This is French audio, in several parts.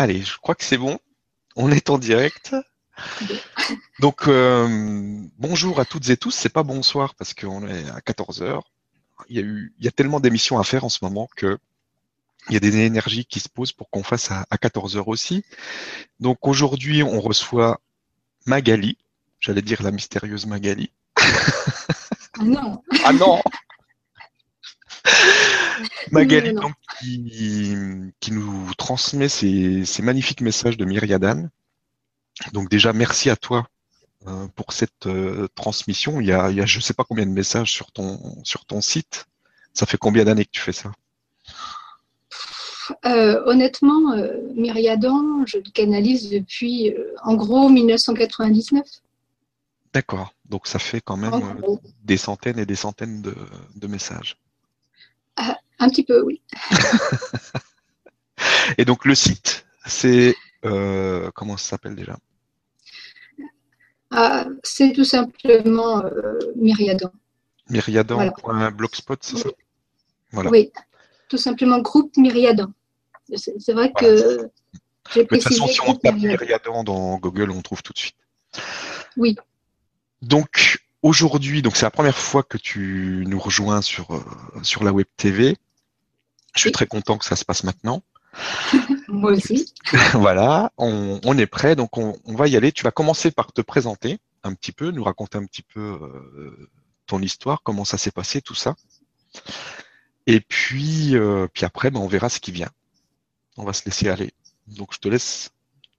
Allez, je crois que c'est bon. On est en direct. Donc, euh, bonjour à toutes et tous. C'est pas bonsoir parce qu'on est à 14 heures. Il y a eu, il y a tellement d'émissions à faire en ce moment que il y a des énergies qui se posent pour qu'on fasse à, 14 heures aussi. Donc aujourd'hui, on reçoit Magali. J'allais dire la mystérieuse Magali. Ah non. ah non. Magali, Donc, qui, qui, nous transmet ces, ces, magnifiques messages de Myriadan. Donc déjà, merci à toi euh, pour cette euh, transmission. Il y, a, il y a je ne sais pas combien de messages sur ton, sur ton site. Ça fait combien d'années que tu fais ça? Euh, Honnêtement, Myriadan, je le canalise depuis en gros 1999. D'accord. Donc ça fait quand même des centaines et des centaines de, de messages. Un petit peu, oui. Et donc le site, c'est euh, comment ça s'appelle déjà? Ah, C'est tout simplement euh, Myriadan. Myriadan.blogspot, c'est ça? Oui, tout simplement groupe Myriadan. C'est vrai que j'ai précisé. De toute façon, si on tape Myriadan dans Google, on trouve tout de suite. Oui. Donc, aujourd'hui, donc c'est la première fois que tu nous rejoins sur, euh, sur la Web TV. Je suis très content que ça se passe maintenant. Moi aussi. voilà, on, on, est prêt, donc on, on, va y aller. Tu vas commencer par te présenter un petit peu, nous raconter un petit peu euh, ton histoire, comment ça s'est passé, tout ça. Et puis, euh, puis après, ben, on verra ce qui vient. On va se laisser aller. Donc je te laisse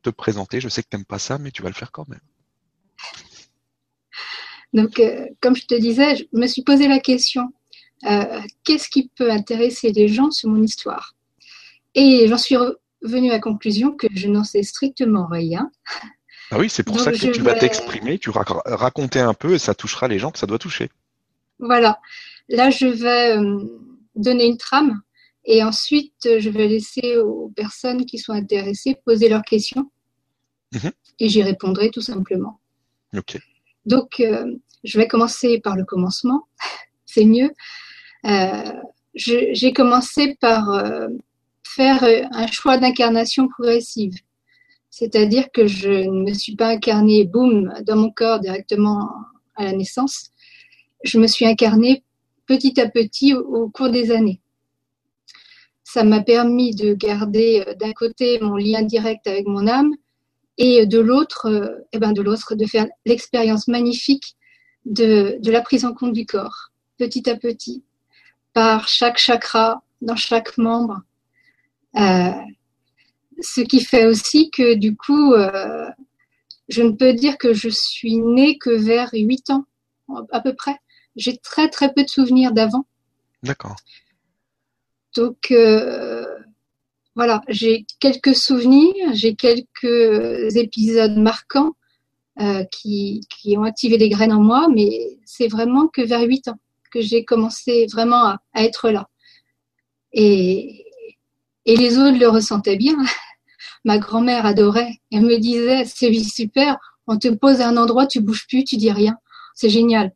te présenter. Je sais que tu n'aimes pas ça, mais tu vas le faire quand même. Donc, euh, comme je te disais, je me suis posé la question qu'est-ce qui peut intéresser les gens sur mon histoire? Et j'en suis revenue à la conclusion que je n'en sais strictement rien. Ah oui, c'est pour ça que tu vas t'exprimer, tu vas raconter un peu et ça touchera les gens que ça doit toucher. Voilà. Là, je vais euh, donner une trame et ensuite, je vais laisser aux personnes qui sont intéressées poser leurs questions mhm. et j'y répondrai tout simplement. Ok. Donc, euh, je vais commencer par le commencement, c'est mieux. Euh, j'ai commencé par euh, faire un choix d'incarnation progressive. C'est-à-dire que je ne me suis pas incarnée, boum, dans mon corps directement à la naissance. Je me suis incarnée petit à petit au, cours des années. Ça m'a permis de garder d'un côté mon lien direct avec mon âme et de l'autre, euh, eh ben de l'autre, de faire l'expérience magnifique de, de la prise en compte du corps, petit à petit, par chaque chakra, dans chaque membre. Euh, ce qui fait aussi que du coup, euh, je ne peux dire que je suis née que vers 8 ans, à peu près. J'ai très très peu de souvenirs d'avant. D'accord. Donc, euh, voilà, j'ai quelques souvenirs, j'ai quelques épisodes marquants euh, qui, qui, ont activé des graines en moi, mais c'est vraiment que vers 8 ans que j'ai commencé vraiment à, à, être là. Et, et les autres le ressentaient bien. Ma grand-mère adorait. Elle me disait, c'est super, on te pose à un endroit, tu bouges plus, tu dis rien. C'est génial.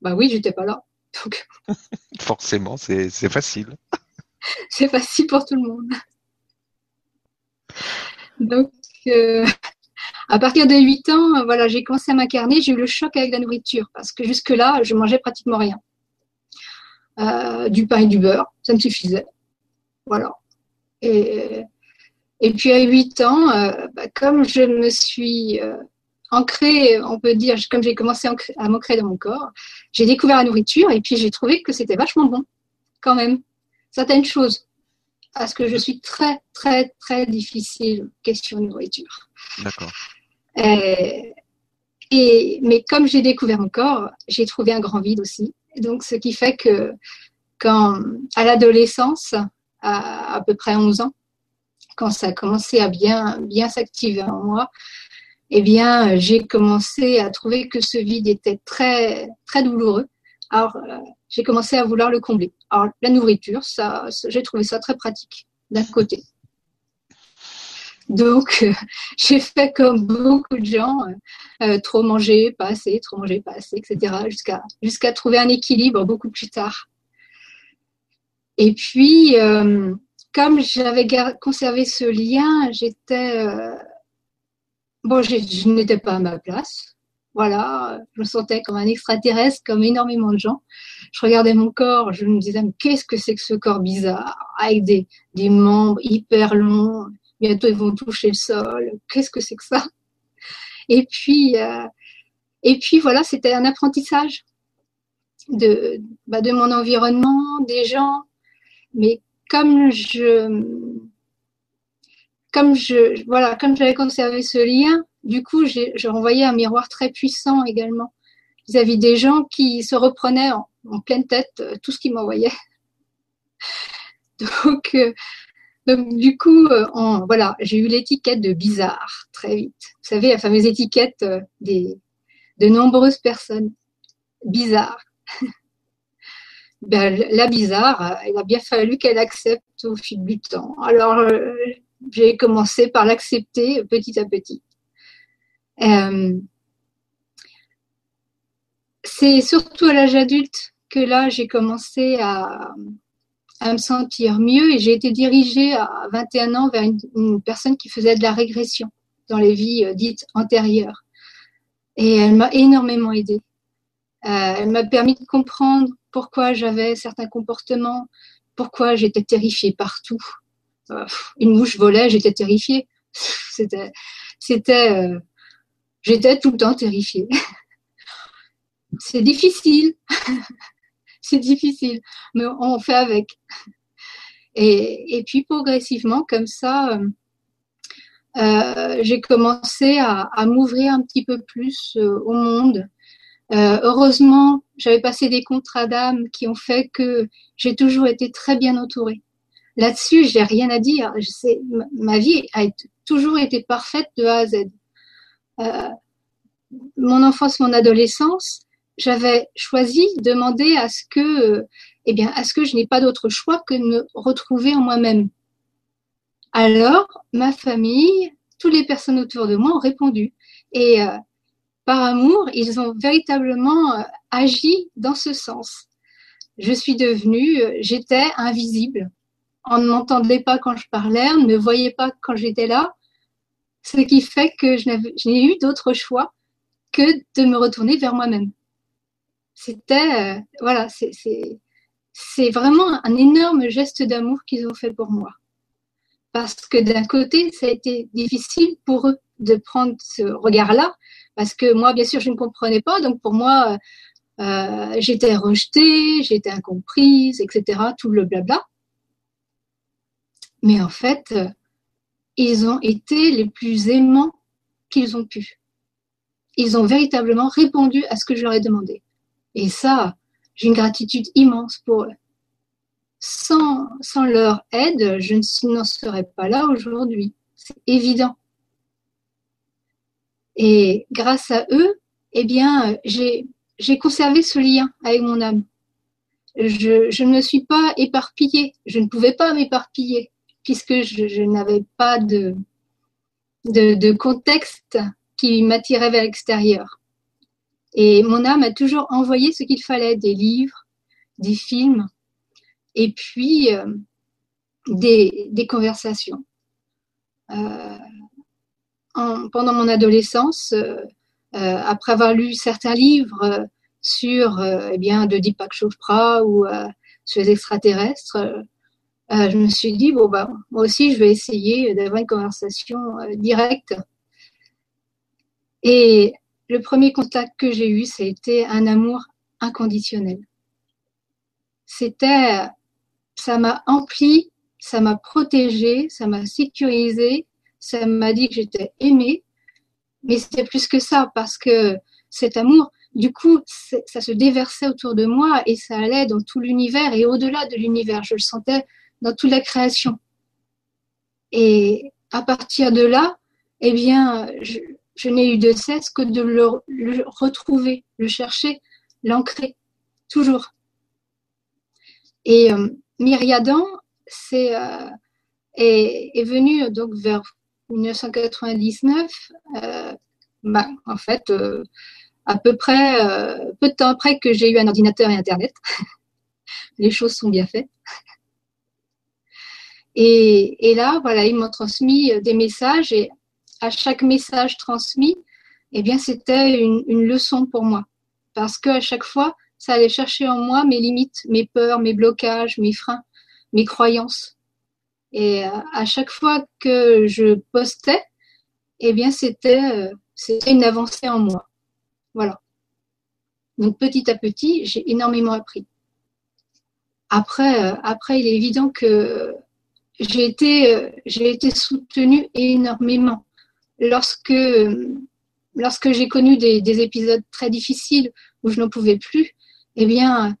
Bah oui, j'étais pas là. Donc... Forcément, c'est facile. c'est facile pour tout le monde. Donc, euh, à partir de 8 ans, voilà, j'ai commencé à m'incarner. J'ai eu le choc avec la nourriture parce que jusque-là, je mangeais pratiquement rien. Euh, du pain et du beurre, ça me suffisait. Voilà. Et, et puis à 8 ans, euh, bah, comme je me suis ancrée, on peut dire, comme j'ai commencé à m'ancrer dans mon corps, j'ai découvert la nourriture et puis j'ai trouvé que c'était vachement bon, quand même. Certaines choses parce que je suis très, très, très difficile question de nourriture. D'accord. Euh, et, mais comme j'ai découvert mon corps, j'ai trouvé un grand vide aussi. Donc, ce qui fait que quand, à l'adolescence, à à peu près 11 ans, quand ça a commencé à bien, bien s'activer en moi, eh bien, j'ai commencé à trouver que ce vide était très, très douloureux. Alors, euh, j'ai commencé à vouloir le combler. Alors, la nourriture, ça, j'ai trouvé ça très pratique, d'un côté. Donc, euh, j'ai fait comme beaucoup de gens, euh, trop manger, pas assez, trop manger, pas assez, etc., jusqu'à jusqu'à trouver un équilibre beaucoup plus tard. Et puis, comme j'avais conservé ce lien, j'étais bon, je n'étais pas à ma place. Voilà, je me sentais comme un extraterrestre, comme énormément de gens. Je regardais mon corps, je me disais, qu'est-ce que c'est que ce corps bizarre, avec des, des membres hyper longs, bientôt ils vont toucher le sol, qu'est-ce que c'est que ça? Et puis, euh, et puis voilà, c'était un apprentissage de, bah, de mon environnement, des gens, mais comme je, comme je, voilà, comme j'avais conservé ce lien, du coup, j'ai renvoyé un miroir très puissant également vis-à-vis des gens qui se reprenaient en, pleine tête euh, tout ce qu'ils m'envoyaient. donc, euh, donc, du coup, euh, voilà, j'ai eu l'étiquette de bizarre très vite. Vous savez, la fameuse étiquette des, de nombreuses personnes. Bizarre. ben, la bizarre, il a bien fallu qu'elle accepte au fil du temps. Alors, j'ai commencé par l'accepter petit à petit. Euh, c'est surtout à l'âge adulte que là, j'ai commencé à, me sentir mieux et j'ai été dirigée à 21 ans vers une, personne qui faisait de la régression dans les vies euh, dites antérieures. Et elle m'a énormément aidée. Euh, elle m'a permis de comprendre pourquoi j'avais certains comportements, pourquoi j'étais terrifiée partout. une mouche volait, j'étais terrifiée. C'était, j'étais tout le temps terrifiée. C'est difficile, c'est difficile, mais on fait avec. Et, puis progressivement, comme ça, euh, euh, j'ai commencé à, m'ouvrir un petit peu plus euh, au monde. heureusement, j'avais passé des contrats d'âme qui ont fait que j'ai toujours été très bien entourée. Là-dessus, j'ai rien à dire. ma vie a toujours été parfaite de A à Z mon enfance, mon adolescence, j'avais choisi de demander à ce que, eh bien, à ce que je n'ai pas d'autre choix que de me retrouver en moi-même. Alors, ma famille, toutes les personnes autour de moi ont répondu. Et euh, par amour, ils ont véritablement euh, agi dans ce sens. Je suis devenue, euh, j'étais invisible. On ne m'entendait pas quand je parlais, on ne me voyait pas quand j'étais là. Ce qui fait que je n'ai eu d'autre choix que de me retourner vers moi-même. C'était, euh, voilà, c'est vraiment un énorme geste d'amour qu'ils ont fait pour moi. Parce que d'un côté, ça a été difficile pour eux de prendre ce regard-là, parce que moi, bien sûr, je ne comprenais pas, donc pour moi, euh, j'étais rejetée, j'étais incomprise, etc., tout le blabla. Mais en fait, euh, ils ont été les plus aimants qu'ils ont pu ils ont véritablement répondu à ce que je leur ai demandé. Et ça, j'ai une gratitude immense pour eux. Sans, leur aide, je n'en serais pas là aujourd'hui. C'est évident. Et grâce à eux, eh bien, j'ai, conservé ce lien avec mon âme. Je, ne me suis pas éparpillée. Je ne pouvais pas m'éparpiller puisque je, n'avais pas de contexte qui m'attirait vers l'extérieur. Et mon âme a toujours envoyé ce qu'il fallait, des livres, des films, et puis euh, des, conversations. Euh, pendant mon adolescence, euh, après avoir lu certains livres sur eh bien, de Deepak Chopra ou sur les extraterrestres, je me suis dit, bon, bah, moi aussi, je vais essayer d'avoir une conversation directe et le premier contact que j'ai eu, été un amour inconditionnel. C'était, ça m'a empli, ça m'a protégé, ça m'a sécurisé, ça m'a dit que j'étais aimée. Mais c'était plus que ça parce que cet amour, du coup, ça se déversait autour de moi et ça allait dans tout l'univers et au-delà de l'univers. Je le sentais dans toute la création. Et à partir de là, eh bien, je, je n'ai eu de cesse que de le, retrouver, le chercher, l'ancrer, toujours. Et euh, Myriadan c'est, euh, est, est venu donc vers 1999, euh, bah, en fait, euh, à peu près, peu de temps après que j'ai eu un ordinateur et Internet. Les choses sont bien faites. Et, là, voilà, ils m'ont transmis des messages et à chaque message transmis, eh bien, c'était une, une leçon pour moi. Parce qu'à chaque fois, ça allait chercher en moi mes limites, mes peurs, mes blocages, mes freins, mes croyances. Et euh, à chaque fois que je postais, eh bien, c'était, euh, c'était une avancée en moi. Voilà. Donc, petit à petit, j'ai énormément appris. Après, euh, après, il est évident que j'ai été, j'ai été soutenue énormément lorsque, lorsque j'ai connu des, des, épisodes très difficiles où je n'en pouvais plus. Eh bien,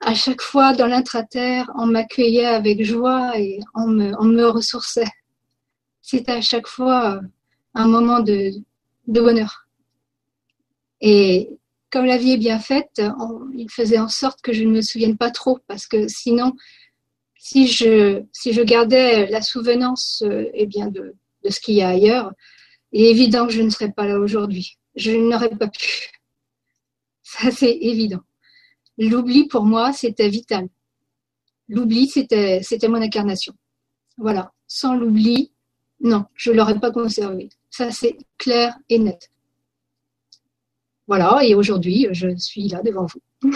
à chaque fois dans l'intraterre, on m'accueillait avec joie et on me, on me ressourçait. C'était à chaque fois un moment de, de bonheur. Et comme la vie est bien faite, il faisait en sorte que je ne me souvienne pas trop, parce que sinon, si je, si je gardais la souvenance euh, eh bien de, de ce qu'il y a ailleurs, il est évident que je ne serais pas là aujourd'hui. Je n'aurais pas pu. Ça, c'est évident. L'oubli, pour moi, c'était vital. L'oubli, c'était, c'était mon incarnation. Voilà. Sans l'oubli, non, je ne l'aurais pas conservé. Ça, c'est clair et net. Voilà, et aujourd'hui, je suis là devant vous.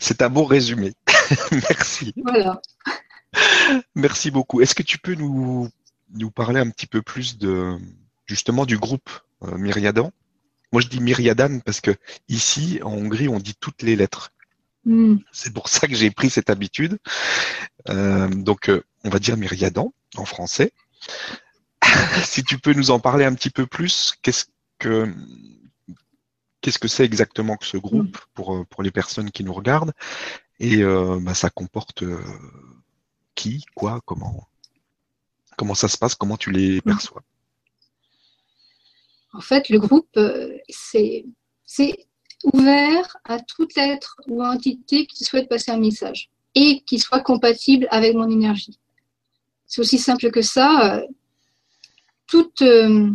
c'est un bon résumé. Merci. Voilà. Merci beaucoup. Est-ce que tu peux nous, nous parler un petit peu plus de justement du groupe euh, Myriadan moi, je dis Myriadan parce que ici, en Hongrie, on dit toutes les lettres. Hmm. C'est pour ça que j'ai pris cette habitude. Euh, donc, euh, on va dire Myriadan en français. si tu peux nous en parler un petit peu plus, qu'est-ce que qu'est-ce que c'est exactement que ce groupe hmm. pour, pour les personnes qui nous regardent? Et bah, ça comporte qui, quoi, comment? Comment ça se passe, comment tu les perçois? En fait, le groupe, euh, c'est ouvert à tout être ou entité qui souhaite passer un message et qui soit compatible avec mon énergie. C'est aussi simple que ça. Euh, toute, euh,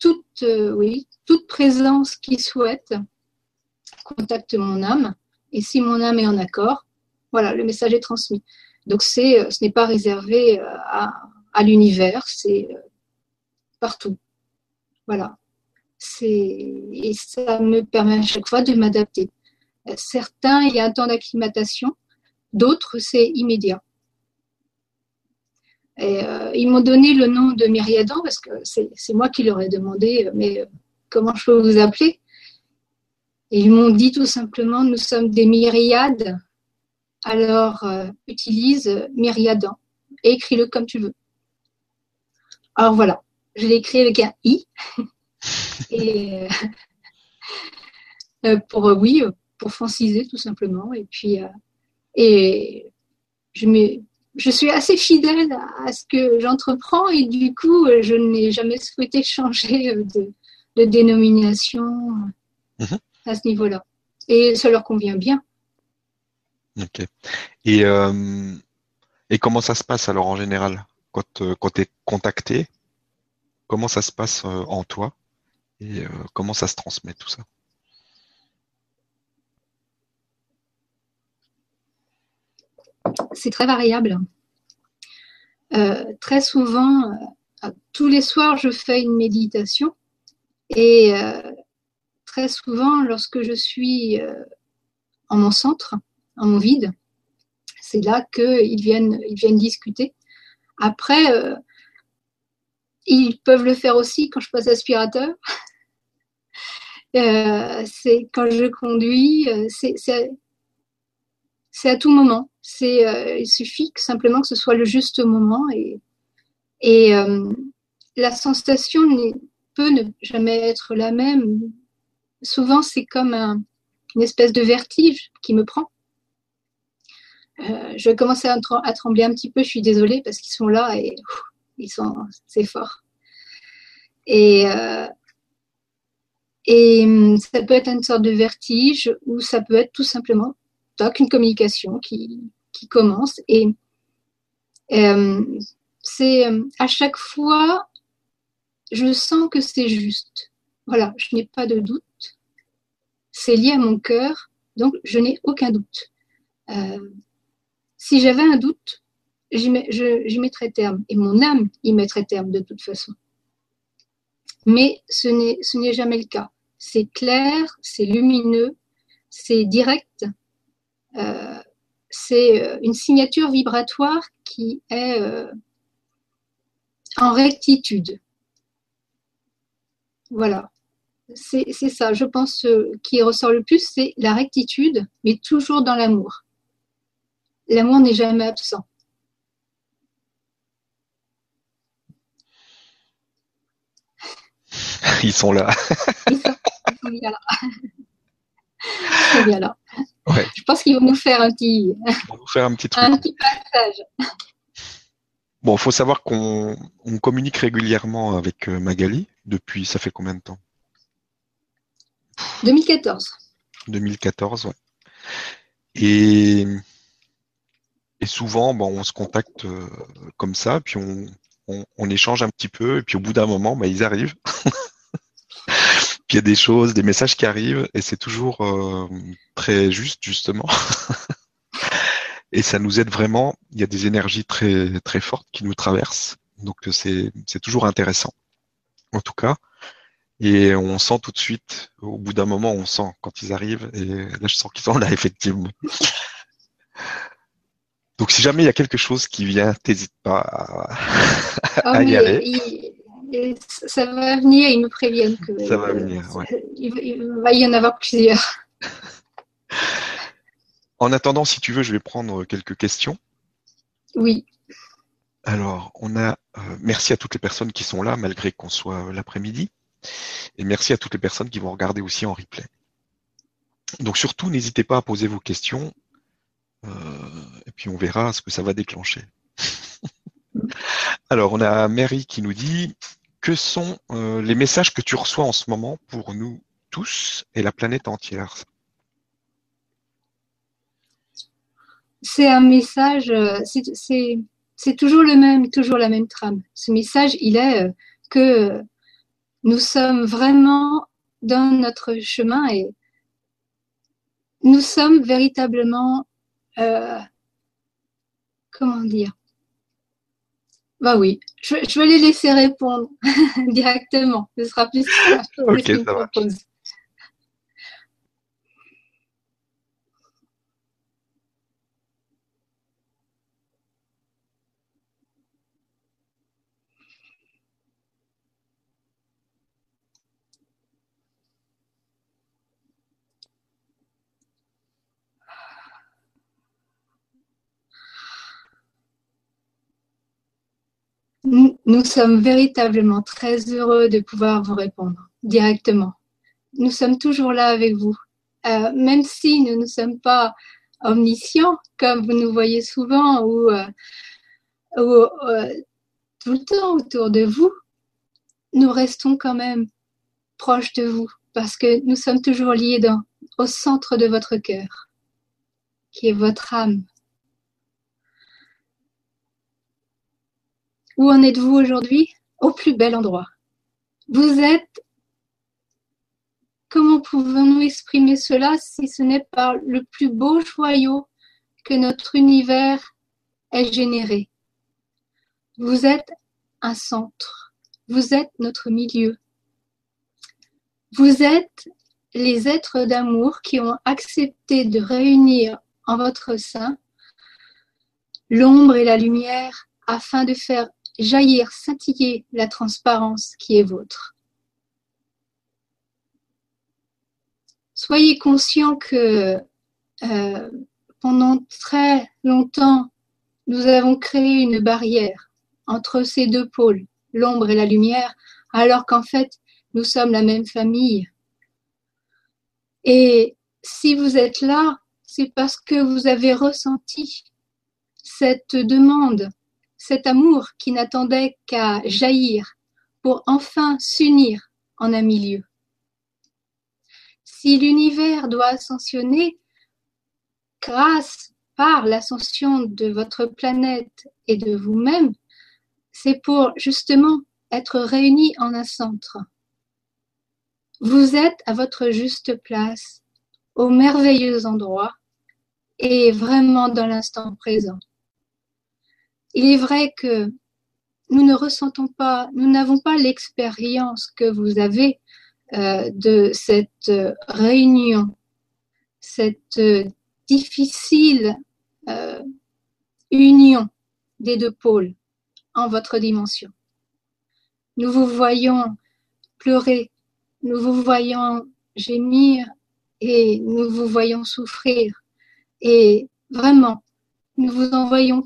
toute, oui, toute présence qui souhaite contacte mon âme. Et si mon âme est en accord, voilà, le message est transmis. Donc c'est, ce n'est pas réservé à, à l'univers, c'est partout. Voilà. Et ça me permet à chaque fois de m'adapter. Certains, il y a un temps d'acclimatation, d'autres, c'est immédiat. Euh, ils m'ont donné le nom de Myriadan parce que c'est moi qui leur ai demandé, mais euh, comment je peux vous appeler? Et ils m'ont dit tout simplement, nous sommes des myriades, alors euh, utilise Myriadan et écris-le comme tu veux. Alors voilà, je l'ai écrit avec un I. et euh, pour, euh, oui, pour franciser tout simplement. Et puis, euh, et je, je suis assez fidèle à ce que j'entreprends et du coup, je n'ai jamais souhaité changer de, dénomination mhm. à ce niveau-là. Et ça leur convient bien. Ok. Et, et comment ça se passe alors en général? Quand, quand tu es contacté Comment ça se passe euh, en toi et euh, comment ça se transmet tout ça? C'est très variable. Euh, très souvent, tous les soirs, je fais une méditation et très souvent, lorsque je suis en mon centre, en mon vide, c'est là qu'ils viennent, ils viennent discuter. Après, ils peuvent le faire aussi quand je passe aspirateur. Euh, c'est quand je conduis, euh, c'est à tout moment. C'est euh, il suffit que, simplement que ce soit le juste moment et, et la sensation peut ne jamais être la même. Souvent, c'est comme une espèce de vertige qui me prend. Je vais commencer à, à, trembler un petit peu, je suis désolée parce qu'ils sont là et ils sont, c'est fort. Et, euh, et hum, ça peut être une sorte de vertige ou ça peut être tout simplement toc, une communication qui, qui commence. Et euh, c'est hum, à chaque fois, je sens que c'est juste. Voilà, je n'ai pas de doute. C'est lié à mon cœur, donc je n'ai aucun doute. Euh, si j'avais un doute, j'y mettrais terme. Et mon âme y mettrait terme de toute façon. Mais ce n'est jamais le cas. C'est clair, c'est lumineux, c'est direct. Euh, c'est euh, une signature vibratoire qui est euh, en rectitude. Voilà. C'est ça, je pense, qui ressort le plus, c'est la rectitude, mais toujours dans l'amour. L'amour n'est jamais absent. Ils sont là. ils, sont, bien là. Ils sont bien là. Je pense qu'ils vont nous faire un petit, faire un petit, truc. Un petit passage. Bon, il faut savoir qu'on communique régulièrement avec euh, Magali depuis, ça fait combien de temps? 2014. 2014, ouais. Et, et souvent, bon, on se contacte euh, comme ça, puis on, on, échange un petit peu, et puis au bout d'un moment, bah, ils arrivent. puis il y a des choses, des messages qui arrivent, et c'est toujours euh, très juste, justement. et ça nous aide vraiment. Il y a des énergies très, très fortes qui nous traversent. Donc c'est toujours intéressant. En tout cas. Et on sent tout de suite, au bout d'un moment, on sent quand ils arrivent, et là je sens qu'ils sont là, effectivement. Donc si jamais il y a quelque chose qui vient, t'hésite pas à, ah y aller. ça va venir, ils me préviennent que ça va venir. Il, va y en avoir plusieurs. En attendant, si tu veux, je vais prendre quelques questions. Oui. Alors, on a euh, merci à toutes les personnes qui sont là, malgré qu'on soit l'après-midi. Et merci à toutes les personnes qui vont regarder aussi en replay. Donc surtout, n'hésitez pas à poser vos questions. Euh, et puis on verra ce que ça va déclencher. Alors, on a Mary qui nous dit que sont euh, les messages que tu reçois en ce moment pour nous tous et la planète entière? C'est un message, euh, c'est toujours le même, toujours la même trame. Ce message, il est que nous sommes vraiment dans notre chemin et nous sommes véritablement euh, comment dire? Bah oui, je, vais les laisser répondre directement. Ce sera plus simple. ok, ça va. Nous, sommes véritablement très heureux de pouvoir vous répondre directement. Nous sommes toujours là avec vous. Euh, même si nous ne sommes pas omniscients, comme vous nous voyez souvent, ou, euh, euh, tout le temps autour de vous, nous restons quand même proches de vous, parce que nous sommes toujours liés dans, au centre de votre cœur, qui est votre âme, Où en êtes-vous aujourd'hui? Au plus bel endroit. Vous êtes, comment pouvons-nous exprimer cela si ce n'est par le plus beau joyau que notre univers ait généré? Vous êtes un centre, vous êtes notre milieu. Vous êtes les êtres d'amour qui ont accepté de réunir en votre sein l'ombre et la lumière afin de faire jaillir, scintiller la transparence qui est vôtre. Soyez conscient que euh, pendant très longtemps, nous avons créé une barrière entre ces deux pôles, l'ombre et la lumière, alors qu'en fait, nous sommes la même famille. Et si vous êtes là, c'est parce que vous avez ressenti cette demande cet amour qui n'attendait qu'à jaillir pour enfin s'unir en un milieu. Si l'univers doit ascensionner grâce par l'ascension de votre planète et de vous-même, c'est pour justement être réunis en un centre. Vous êtes à votre juste place, au merveilleux endroit, et vraiment dans l'instant présent. Il est vrai que nous ne ressentons pas, nous n'avons pas l'expérience que vous avez euh, de cette réunion, cette difficile euh, union des deux pôles en votre dimension. Nous vous voyons pleurer, nous vous voyons gémir et nous vous voyons souffrir. Et vraiment, nous vous envoyons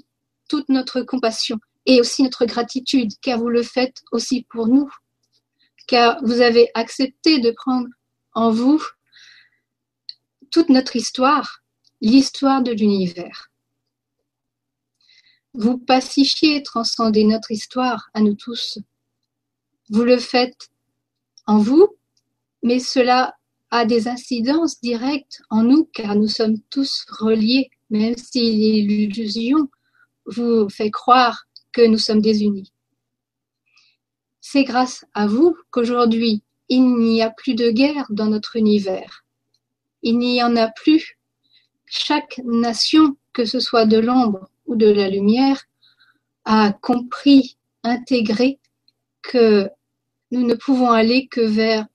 toute notre compassion et aussi notre gratitude, car vous le faites aussi pour nous, car vous avez accepté de prendre en vous toute notre histoire, l'histoire de l'univers. Vous pacifiez transcendez notre histoire à nous tous. Vous le faites en vous, mais cela a des incidences directes en nous car nous sommes tous reliés, même si l'illusion vous fait croire que nous sommes désunis. C'est grâce à vous qu'aujourd'hui il n'y a plus de guerre dans notre univers. Il n'y en a plus. Chaque nation, que ce soit de l'ombre ou de la lumière, a compris, intégré que nous ne pouvons aller que vers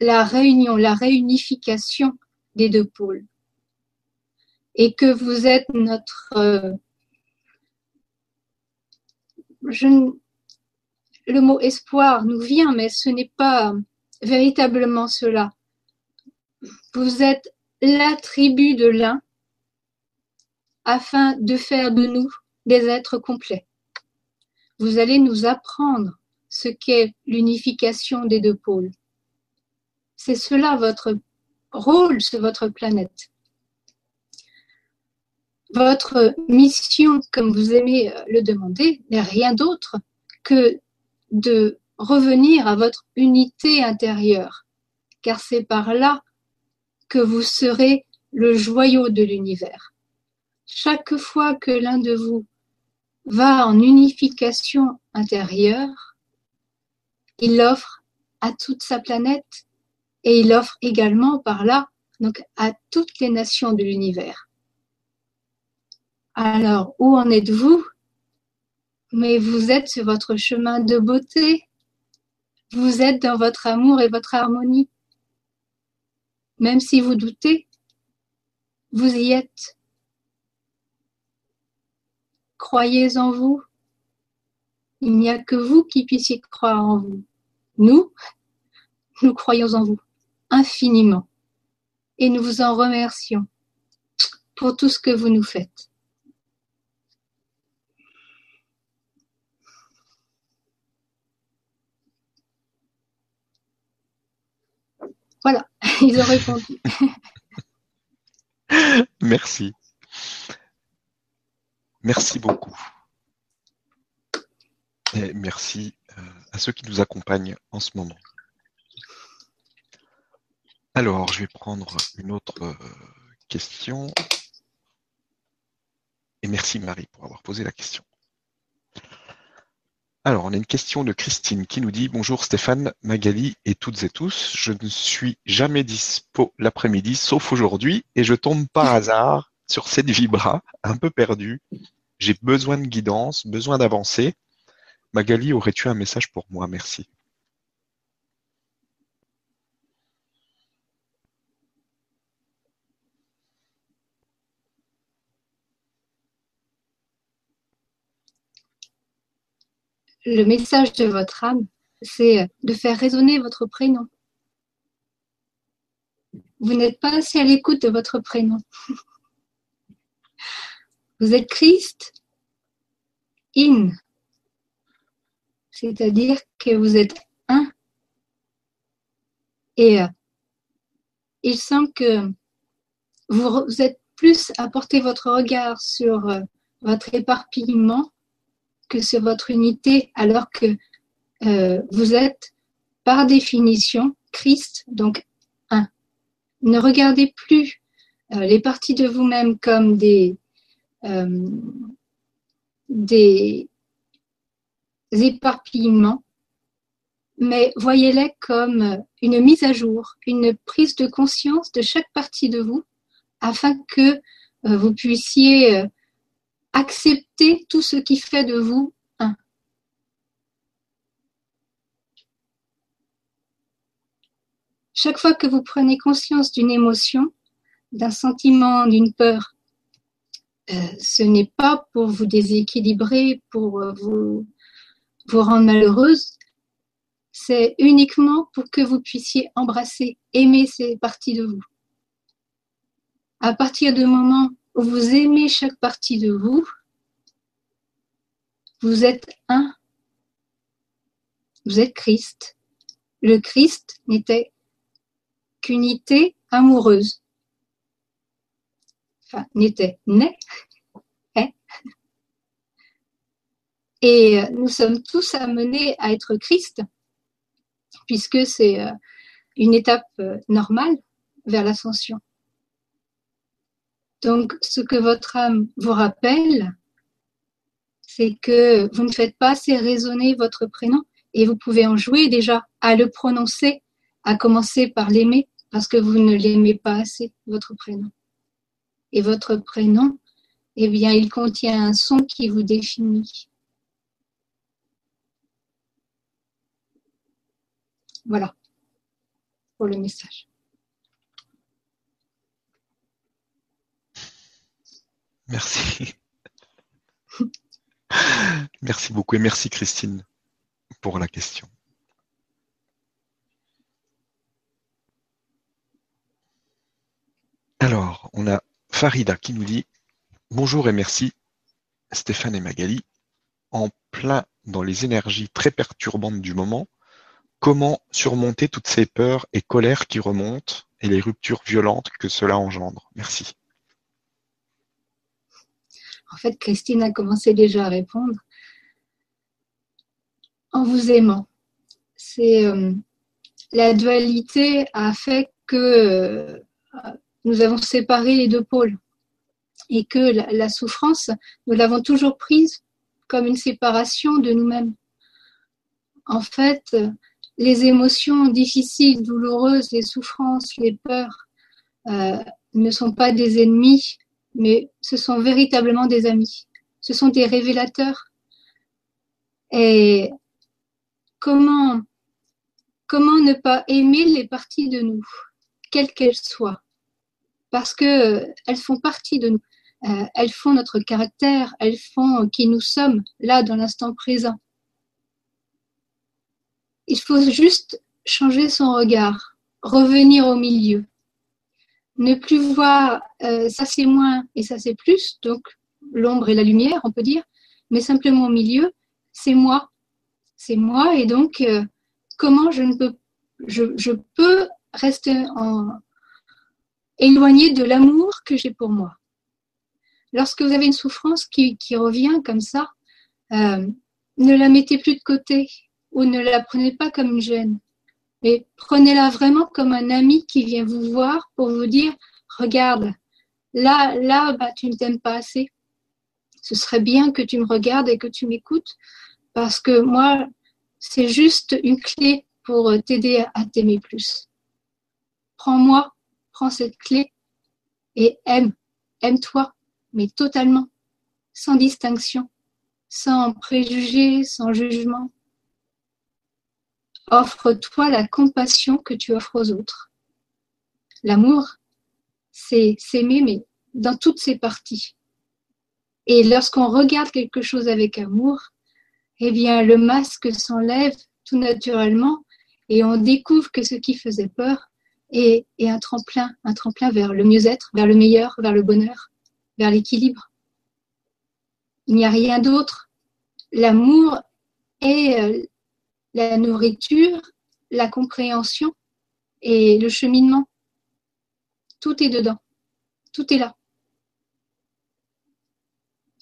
la réunion, la réunification des deux pôles. Et que vous êtes notre... Euh, le mot espoir nous vient, mais ce n'est pas véritablement cela. Vous êtes la de l'un afin de faire de nous des êtres complets. Vous allez nous apprendre ce qu'est l'unification des deux pôles. C'est cela votre rôle sur votre planète. Votre mission, comme vous aimez le demander, n'est rien d'autre que de revenir à votre unité intérieure, car c'est par là que vous serez le joyau de l'univers. Chaque fois que l'un de vous va en unification intérieure, il offre à toute sa planète et il offre également par là donc à toutes les nations de l'univers. Alors, où en êtes-vous? Mais vous êtes sur votre chemin de beauté. Vous êtes dans votre amour et votre harmonie. Même si vous doutez, vous y êtes. Croyez en vous. Il n'y a que vous qui puissiez croire en vous. Nous, nous croyons en vous infiniment et nous vous en remercions pour tout ce que vous nous faites. Voilà, ils ont répondu. Merci. Merci beaucoup. Et merci euh, à ceux qui nous accompagnent en ce moment. Alors, je vais prendre une autre euh, question. Et merci Marie pour avoir posé la question. Alors, on a une question de Christine qui nous dit Bonjour Stéphane, Magali et toutes et tous. Je ne suis jamais dispo l'après-midi, sauf aujourd'hui, et je tombe par hasard sur cette vibra, un peu perdue. J'ai besoin de guidance, besoin d'avancer. Magali, aurais-tu un message pour moi? Merci. Le message de votre âme, c'est de faire résonner votre prénom. Vous n'êtes pas assez à l'écoute de votre prénom. Vous êtes Christ in, c'est-à-dire que vous êtes un. Et euh, il semble que vous êtes plus à porter votre regard sur euh, votre éparpillement que sur votre unité, alors que euh, vous êtes, par définition, Christ, donc un. Ne regardez plus euh, les parties de vous-même comme des, euh, des éparpillements, mais voyez-les comme une mise à jour, une prise de conscience de chaque partie de vous, afin que vous puissiez euh, accepter tout ce qui fait de vous un. Chaque fois que vous prenez conscience d'une émotion, d'un sentiment, d'une peur, euh, ce n'est pas pour vous déséquilibrer, pour vous, vous rendre malheureuse, c'est uniquement pour que vous puissiez embrasser, aimer ces parties de vous. À partir du moment vous aimez chaque partie de vous, vous êtes un. Vous êtes Christ. Le Christ n'était qu'unité amoureuse. Enfin, n'était, né. Et nous sommes tous amenés à être Christ puisque c'est euh, une étape euh, normale vers l'ascension. Donc, ce que votre âme vous rappelle, c'est que vous ne faites pas assez résonner votre prénom et vous pouvez en jouer déjà à le prononcer, à commencer par l'aimer parce que vous ne l'aimez pas assez, votre prénom. Et votre prénom, eh bien, il contient un son qui vous définit. Voilà pour le message. Merci. merci beaucoup et merci Christine pour la question. Alors, on a Farida qui nous dit Bonjour et merci Stéphane et Magali. En plein dans les énergies très perturbantes du moment, Comment surmonter toutes ces peurs et colères qui remontent et les ruptures violentes que cela engendre? Merci. En fait, Christine a commencé déjà à répondre. En vous aimant. C'est euh, la dualité a fait que euh, nous avons séparé les deux pôles et que la souffrance, nous l'avons toujours prise comme une séparation de nous-mêmes. En fait, les émotions difficiles, douloureuses, les souffrances, les peurs euh, ne sont pas des ennemis, mais ce sont véritablement des amis. Ce sont des révélateurs. Et comment, comment ne pas aimer les parties de nous, quelles qu'elles soient, parce que elles font partie de nous. Euh, elles font notre caractère, elles font qui nous sommes là dans l'instant présent. Il faut juste changer son regard, revenir au milieu. Ne plus voir euh, ça c'est moins et ça c'est plus, donc l'ombre et la lumière, on peut dire, mais simplement au milieu, c'est moi. C'est moi et donc euh, comment je ne peux je, peux rester en, éloigné de l'amour que j'ai pour moi. Lorsque vous avez une souffrance qui, revient comme ça, euh, ne la mettez plus de côté ou ne la prenez pas comme une gêne, mais prenez-la vraiment comme un ami qui vient vous voir pour vous dire regarde, là, là, bah, tu ne t'aimes pas assez. Ce serait bien que tu me regardes et que tu m'écoutes parce que moi, c'est juste une clé pour t'aider à t'aimer plus. Prends-moi, prends cette clé et aime, aime-toi, mais totalement, sans distinction, sans préjugés, sans jugement, Offre-toi la compassion que tu offres aux autres. L'amour, c'est s'aimer, mais dans toutes ses parties. Et lorsqu'on regarde quelque chose avec amour, eh bien, le masque s'enlève tout naturellement et on découvre que ce qui faisait peur est, un tremplin, un tremplin vers le mieux-être, vers le meilleur, vers le bonheur, vers l'équilibre. Il n'y a rien d'autre. L'amour est euh, la nourriture, la compréhension et le cheminement. Tout est dedans. Tout est là.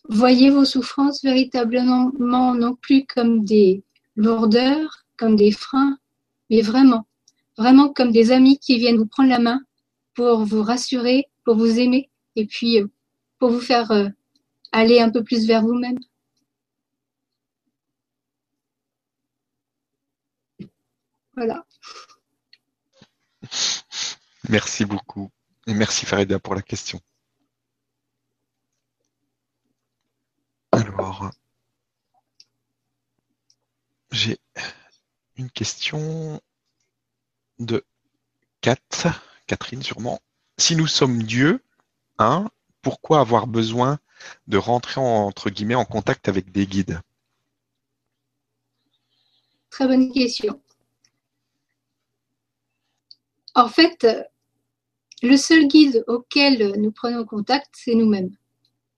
Voyez vos souffrances véritablement non plus comme des lourdeurs, comme des freins, mais vraiment, vraiment comme des amis qui viennent vous prendre la main pour vous rassurer, pour vous aimer et puis euh, pour vous faire euh, aller un peu plus vers vous-même. Voilà. Merci beaucoup. Et merci Farida pour la question. Alors, j'ai une question de Kat, Catherine sûrement. Si nous sommes Dieu, hein, pourquoi avoir besoin de rentrer entre guillemets en contact avec des guides? Très bonne question. En fait, le seul guide auquel nous prenons contact, c'est nous-mêmes,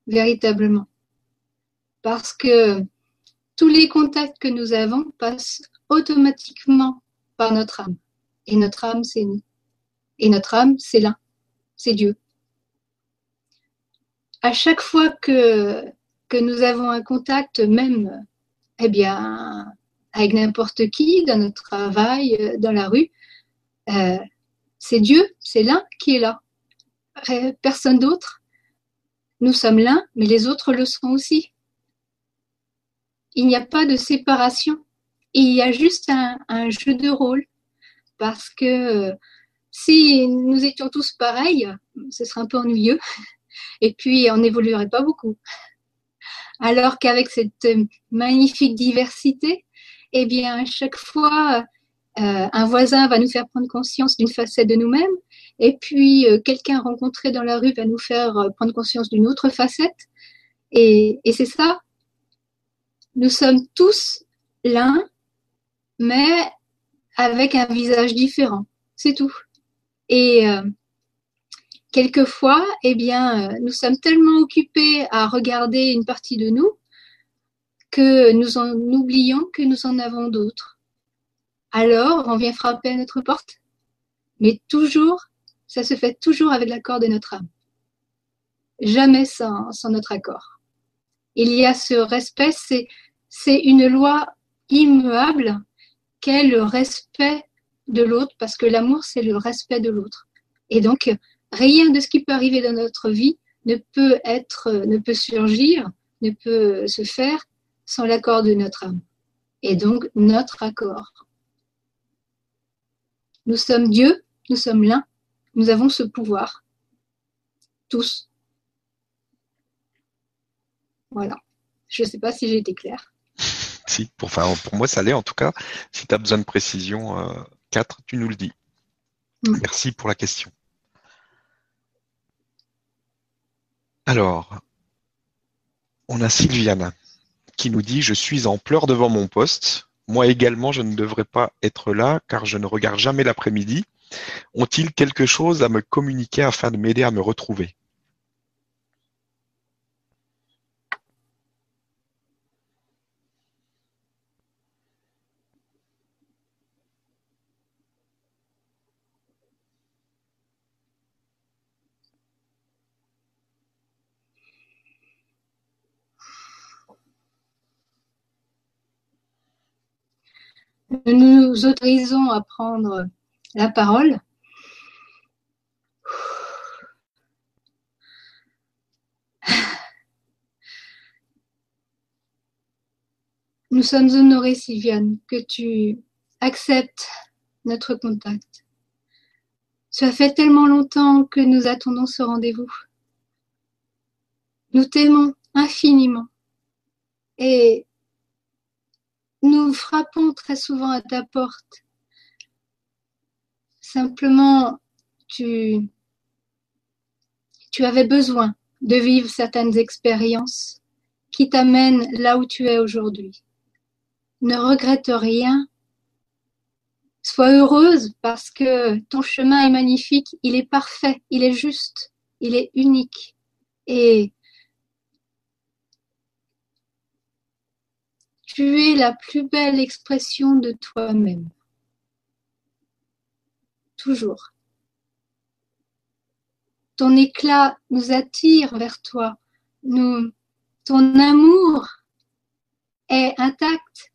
véritablement. Parce que tous les contacts que nous avons passent automatiquement par notre âme. Et notre âme, c'est nous. Et notre âme, c'est l'un, c'est Dieu. À chaque fois que, que nous avons un contact, même eh bien, avec n'importe qui, dans notre travail, dans la rue, euh, c'est Dieu, c'est l'un qui est là. Personne d'autre. Nous sommes l'un, mais les autres le sont aussi. Il n'y a pas de séparation. Il y a juste un, jeu de rôle. Parce que si nous étions tous pareils, ce serait un peu ennuyeux. Et puis, on n'évoluerait pas beaucoup. Alors qu'avec cette magnifique diversité, eh bien, à chaque fois, euh, un voisin va nous faire prendre conscience d'une facette de nous-mêmes, et puis euh, quelqu'un rencontré dans la rue va nous faire euh, prendre conscience d'une autre facette. Et, c'est ça. Nous sommes tous l'un, mais avec un visage différent. C'est tout. Et quelquefois, eh bien, nous sommes tellement occupés à regarder une partie de nous que nous en oublions que nous en avons d'autres alors on vient frapper à notre porte. Mais toujours, ça se fait toujours avec l'accord de notre âme. Jamais sans, notre accord. Il y a ce respect, c'est, c'est une loi immuable qu'est le respect de l'autre, parce que l'amour, c'est le respect de l'autre. Et donc, rien de ce qui peut arriver dans notre vie ne peut être, ne peut surgir, ne peut se faire sans l'accord de notre âme. Et donc, notre accord. Nous sommes Dieu, nous sommes l'un, nous avons ce pouvoir. Tous. Voilà. Je ne sais pas si j'ai été claire. si, pour, enfin, pour moi ça l'est en tout cas. Si tu as besoin de précision, euh, 4, tu nous le dis. Mm. Merci pour la question. Alors, on a Sylviane qui nous dit Je suis en pleurs devant mon poste. Moi également, je ne devrais pas être là car je ne regarde jamais l'après-midi. Ont-ils quelque chose à me communiquer afin de m'aider à me retrouver? Nous nous autorisons à prendre la parole. Nous sommes honorés, Sylviane, que tu acceptes notre contact. Ça fait tellement longtemps que nous attendons ce rendez-vous. Nous t'aimons infiniment et nous frappons très souvent à ta porte. Simplement, tu, tu avais besoin de vivre certaines expériences qui t'amènent là où tu es aujourd'hui. Ne regrette rien. Sois heureuse parce que ton chemin est magnifique, il est parfait, il est juste, il est unique. Et Tu es la plus belle expression de toi-même. Toujours. Ton éclat nous attire vers toi. Ton amour est intact.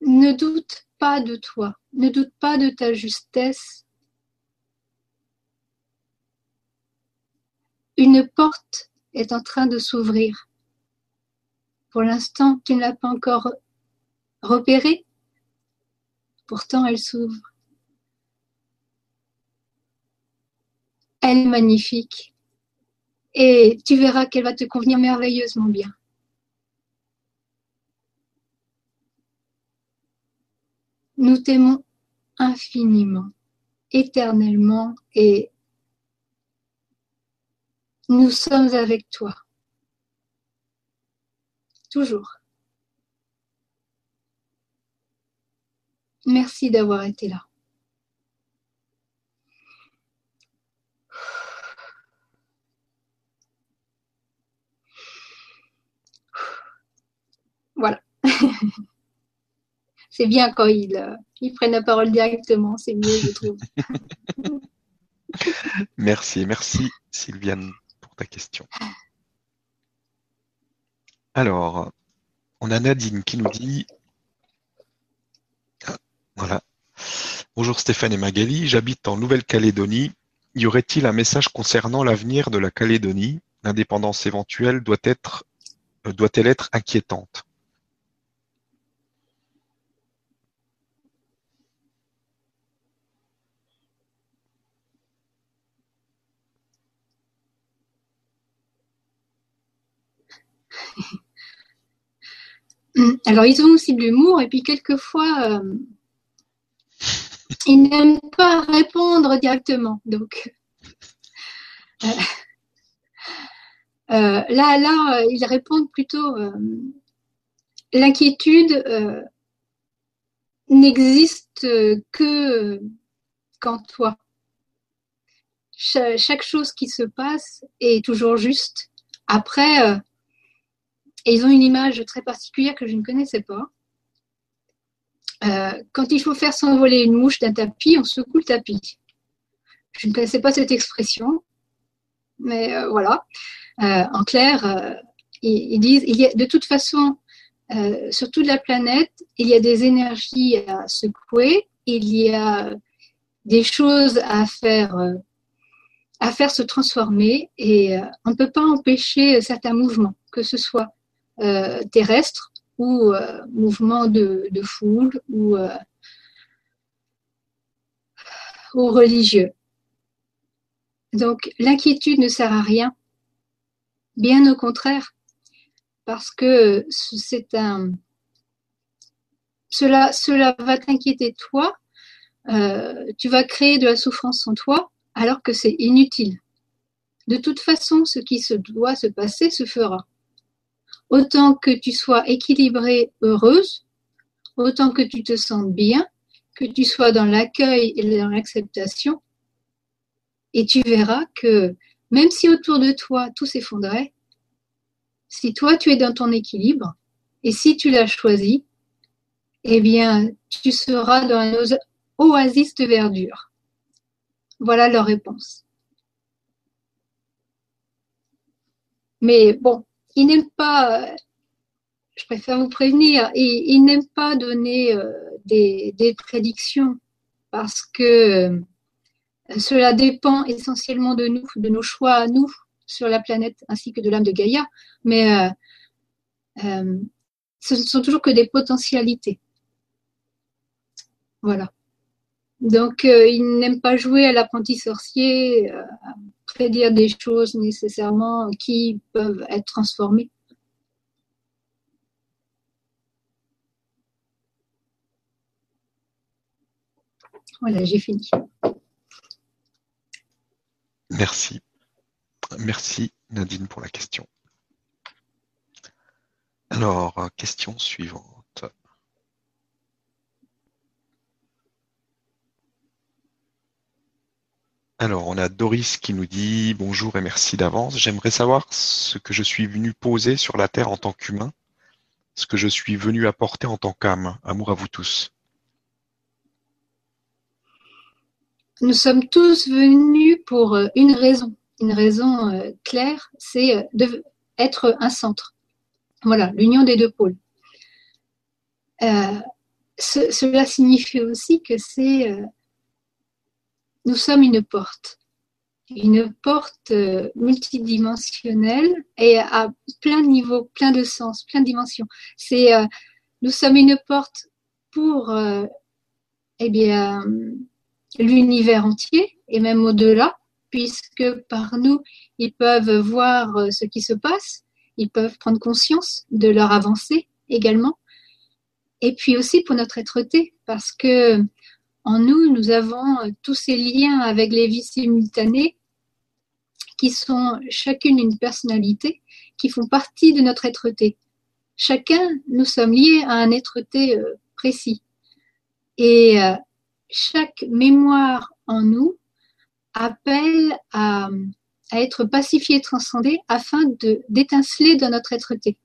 Ne doute pas de toi, ne doute pas de ta justesse, Une porte est en train de s'ouvrir. Pour l'instant, tu ne l'as pas encore repérée? Pourtant, elle s'ouvre. Elle est magnifique. et tu verras qu'elle va te convenir merveilleusement bien. Nous t'aimons infiniment, éternellement et nous sommes avec toi. Toujours. Merci d'avoir été là. Voilà. c'est bien quand ils, euh, prennent la parole directement, c'est mieux, je trouve. merci, merci Sylviane question. Alors, on a Nadine qui nous dit voilà. Bonjour Stéphane et Magali, j'habite en Nouvelle-Calédonie. Y aurait-il un message concernant l'avenir de la Calédonie? L'indépendance éventuelle doit être euh, doit-elle être inquiétante? Alors, ils ont aussi de l'humour et puis quelquefois, euh, ils n'aiment pas répondre directement. Donc, euh, euh, là, là, ils répondent plutôt l'inquiétude n'existe que qu'en toi. chaque chose qui se passe est toujours juste. Après, et ils ont une image très particulière que je ne connaissais pas. Euh, quand il faut faire s'envoler une mouche d'un tapis, on secoue le tapis. Je ne connaissais pas cette expression, mais euh, voilà. Euh, en clair, ils, disent de toute façon, sur toute la planète, il y a des énergies à secouer, il y a des choses à faire, à faire se transformer, et on ne peut pas empêcher certains mouvements, que ce soit euh, terrestre ou euh, mouvement de, foule ou, euh, ou religieux. Donc l'inquiétude ne sert à rien, bien au contraire, parce que c'est un cela, cela va t'inquiéter toi, tu vas créer de la souffrance en toi alors que c'est inutile. De toute façon, ce qui se doit se passer se fera. Autant que tu sois équilibrée, heureuse, autant que tu te sentes bien, que tu sois dans l'accueil et dans l'acceptation, et tu verras que même si autour de toi tout s'effondrait, si toi tu es dans ton équilibre, et si tu l'as choisi, eh bien, tu seras dans un oasis de verdure. Voilà leur réponse. Mais bon, il n'aime pas, je préfère vous prévenir, il, il n'aime pas donner euh, des, prédictions parce que euh, cela dépend essentiellement de nous, de nos choix à nous sur la planète ainsi que de l'âme de Gaïa, mais euh, ce ne sont toujours que des potentialités. Voilà. Donc, il n'aime pas jouer à l'apprenti sorcier, prédire des choses nécessairement qui peuvent être transformées. Voilà, j'ai fini. Merci. Merci Nadine pour la question. Alors, question suivante. Alors, on a Doris qui nous dit bonjour et merci d'avance. J'aimerais savoir ce que je suis venu poser sur la Terre en tant qu'humain, ce que je suis venu apporter en tant qu'âme. Amour à vous tous. Nous sommes tous venus pour euh, une raison, une raison euh, claire, c'est euh, d'être un centre. Voilà, l'union des deux pôles. cela signifie aussi que c'est nous sommes une porte, une porte euh, multidimensionnelle et à plein de niveaux, plein de sens, plein de dimensions. C'est, euh, nous sommes une porte pour, euh, eh bien, l'univers entier et même au-delà, puisque par nous, ils peuvent voir euh, ce qui se passe, ils peuvent prendre conscience de leur avancée également. Et puis aussi pour notre être-té, parce que en nous, nous avons euh, tous ces liens avec les vies simultanées qui sont chacune une personnalité, qui font partie de notre être-té. Chacun, nous sommes liés à un être-té euh, précis. Et chaque mémoire en nous appelle à, être pacifié et transcendé afin d'étinceler dans notre être-té.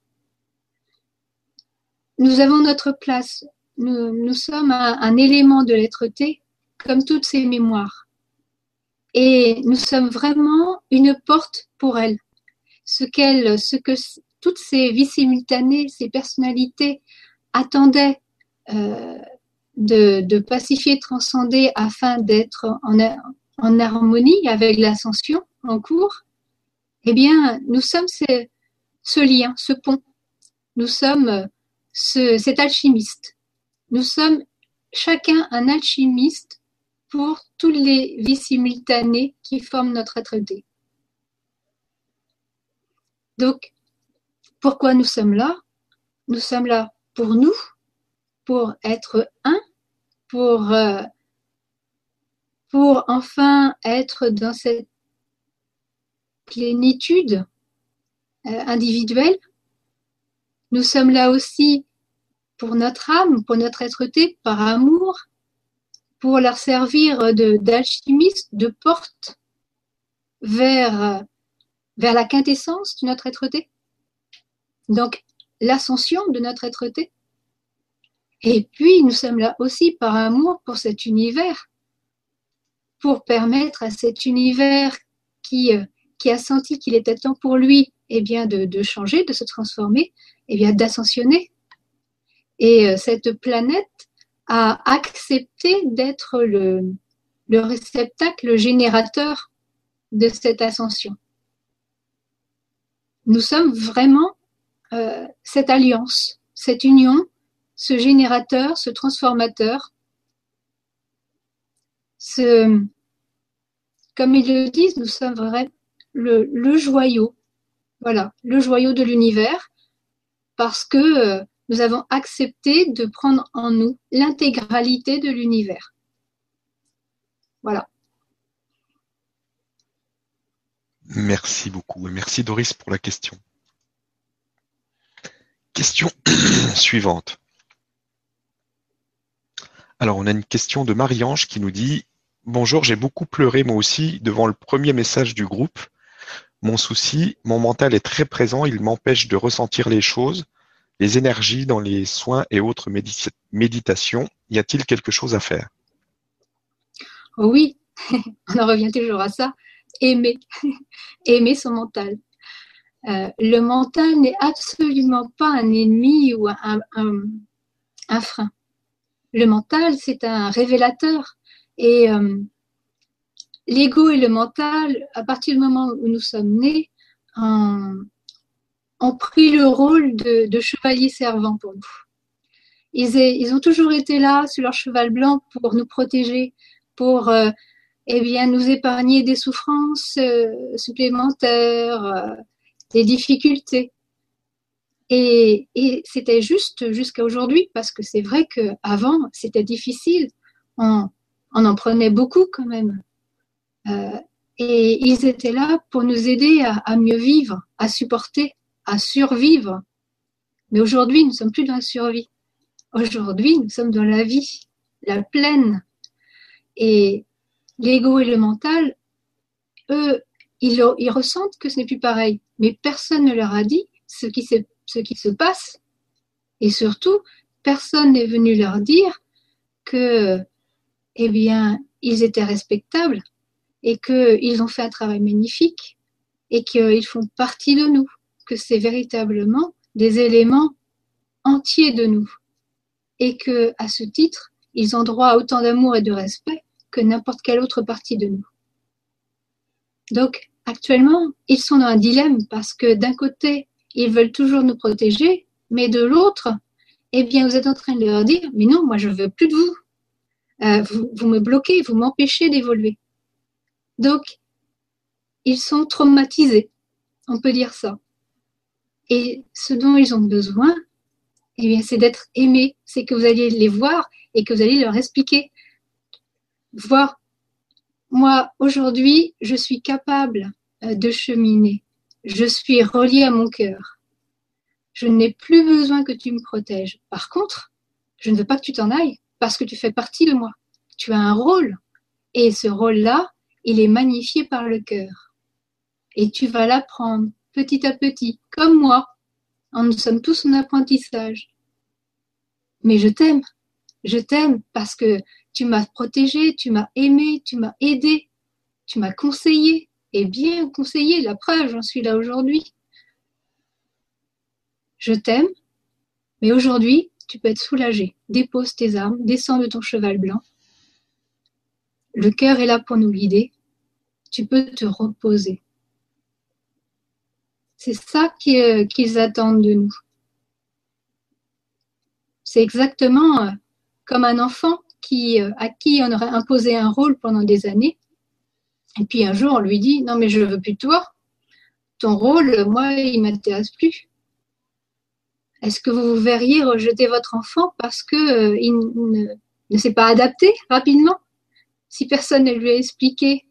Nous avons notre place. Nous, sommes un, élément de l'être-té comme toutes ces mémoires. Et nous sommes vraiment une porte pour elles. Ce qu'elles, ce que toutes ces vies simultanées, ces personnalités attendaient euh, de, de, pacifier, transcender afin d'être en, en harmonie avec l'ascension en cours, eh bien, nous sommes ce, lien, ce pont. Nous sommes ce, cet alchimiste. Nous sommes chacun un alchimiste pour toutes les vies simultanées qui forment notre être. Donc, pourquoi nous sommes là? Nous sommes là pour nous, pour être un, pour euh, enfin être dans cette plénitude euh, individuelle. Nous sommes là aussi pour notre âme, pour notre être-té, par amour, pour leur servir d'alchimiste, de, porte vers, vers la quintessence de notre être-té. Donc, l'ascension de notre être-té. Et puis, nous sommes là aussi par amour pour cet univers pour permettre à cet univers qui, euh, qui a senti qu'il était temps pour lui eh bien, de, changer, de se transformer, eh bien, d'ascensionner. Et euh, cette planète a accepté d'être le, le réceptacle générateur de cette ascension. Nous sommes vraiment euh, cette alliance, cette union, ce générateur, ce transformateur, ce, comme ils le disent, nous sommes vraiment le, joyau, voilà, le joyau de l'univers, parce que euh, nous avons accepté de prendre en nous l'intégralité de l'univers. Voilà. Merci beaucoup et merci Doris pour la question. Question suivante. Alors on a une question de Marie-Ange qui nous dit Bonjour, j'ai beaucoup pleuré moi aussi devant le premier message du groupe. Mon souci, mon mental est très présent, il m'empêche de ressentir les choses, les énergies dans les soins et autres méditations. Y a-t-il quelque chose à faire? Oui, on en revient toujours à ça. Aimer, aimer son mental. Euh, le mental n'est absolument pas un ennemi ou un frein. Le mental, c'est un révélateur et euh, l'ego et le mental, à partir du moment où nous sommes nés, ont, pris le rôle de, chevalier servant pour nous. Ils, ont toujours été là sur leur cheval blanc pour nous protéger, pour euh, eh bien, nous épargner des souffrances euh, supplémentaires, des difficultés. Et, c'était juste jusqu'à aujourd'hui, parce que c'est vrai qu'avant, c'était difficile. On, en prenait beaucoup quand même. Euh, et ils étaient là pour nous aider à, mieux vivre, à supporter, à survivre. Mais aujourd'hui, nous ne sommes plus dans la survie. Aujourd'hui, nous sommes dans la vie, la pleine. Et l'ego et le mental, eux, ils, ressentent que ce n'est plus pareil. Mais personne ne leur a dit ce qui, ce qui se passe. Et surtout, personne n'est venu leur dire que eh bien, ils étaient respectables et qu'ils ont fait un travail magnifique et qu'ils font partie de nous, que c'est véritablement des éléments entiers de nous et que, à ce titre, ils ont droit à autant d'amour et de respect que n'importe quelle autre partie de nous. Donc, actuellement, ils sont dans un dilemme parce que d'un côté, ils veulent toujours nous protéger, mais de l'autre, eh bien, vous êtes en train de leur dire, mais non, moi, je veux plus de vous. Euh, vous, me bloquez, vous m'empêchez d'évoluer. Donc, ils sont traumatisés, on peut dire ça. Et ce dont ils ont besoin, eh bien, c'est d'être aimés, c'est que vous allez les voir et que vous allez leur expliquer. Voir, moi, aujourd'hui, je suis capable euh, de cheminer. Je suis relié à mon cœur. Je n'ai plus besoin que tu me protèges. Par contre, je ne veux pas que tu t'en ailles parce que tu fais partie de moi. Tu as un rôle. Et ce rôle-là, il est magnifié par le cœur. Et tu vas l'apprendre petit à petit, comme moi. Nous sommes tous en apprentissage. Mais je t'aime. Je t'aime parce que tu m'as protégé, tu m'as aimé, tu m'as aidé, tu m'as conseillé, et bien conseillé. La preuve, j'en suis là aujourd'hui. Je t'aime, mais aujourd'hui, tu peux être soulagé. Dépose tes armes, descends de ton cheval blanc. Le cœur est là pour nous guider. Tu peux te reposer. C'est ça euh, qu'ils attendent de nous. C'est exactement euh, comme un enfant euh, à qui on aurait imposé un rôle pendant des années. Et puis un jour, on lui dit Non, mais je ne veux plus de toi. Ton rôle, moi, il m'intéresse plus. Est-ce que vous verriez rejeter votre enfant parce qu'il ne s'est pas adapté rapidement? Si personne ne lui a expliqué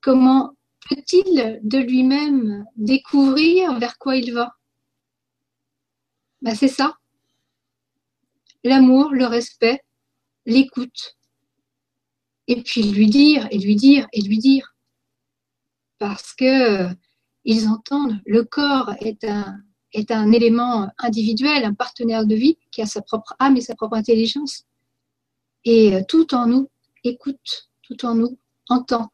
comment peut-il de lui-même découvrir vers quoi il va? Ben, C'est ça. L'amour, le respect, l'écoute. Et puis lui dire, et lui dire, et lui dire. Parce que euh, ils entendent, le corps est un, élément individuel, un partenaire de vie qui a sa propre âme et sa propre intelligence. Et euh, tout en nous écoute, tout en nous entend.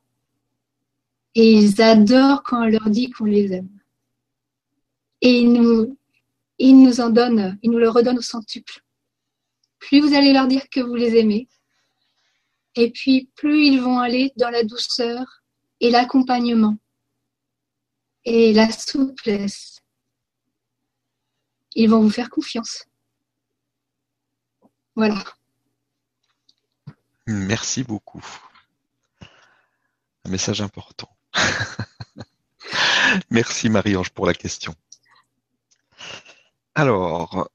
Et ils adorent quand on leur dit qu'on les aime. Et ils nous, ils nous en donnent, ils nous le redonnent au centuple. Plus vous allez leur dire que vous les aimez, et puis plus ils vont aller dans la douceur et l'accompagnement et la souplesse. Ils vont vous faire confiance. Voilà. Merci beaucoup. Un message important. Merci Marie-Ange pour la question. Alors,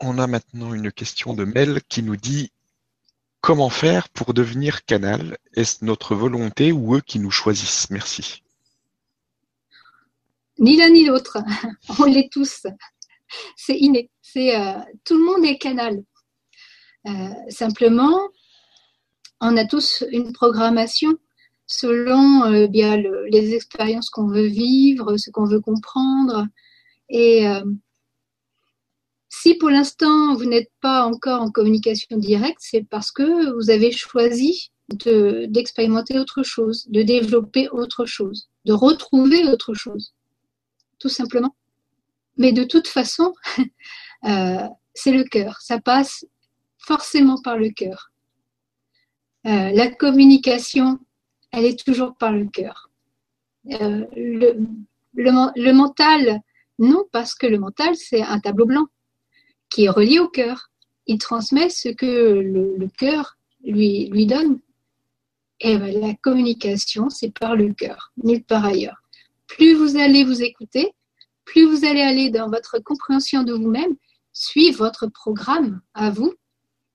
on a maintenant une question de Mel qui nous dit Comment faire pour devenir canal? Est-ce notre volonté ou eux qui nous choisissent? Merci. Ni l'un ni l'autre. On l'est tous. C'est inné. Euh, tout le monde est canal. Euh, simplement, on a tous une programmation selon euh, bien les expériences qu'on veut vivre, ce qu'on veut comprendre. Et euh, si pour l'instant vous n'êtes pas encore en communication directe, c'est parce que vous avez choisi d'expérimenter autre chose, de développer autre chose, de retrouver autre chose, tout simplement. Mais de toute façon, euh, c'est le cœur, ça passe forcément par le cœur. la communication elle est toujours par le cœur. Euh, le, mental, non, parce que le mental, c'est un tableau blanc qui est relié au cœur. Il transmet ce que le, cœur lui, donne. Et ben, la communication, c'est par le cœur, nulle part ailleurs. Plus vous allez vous écouter, plus vous allez aller dans votre compréhension de vous-même, suivre votre programme à vous,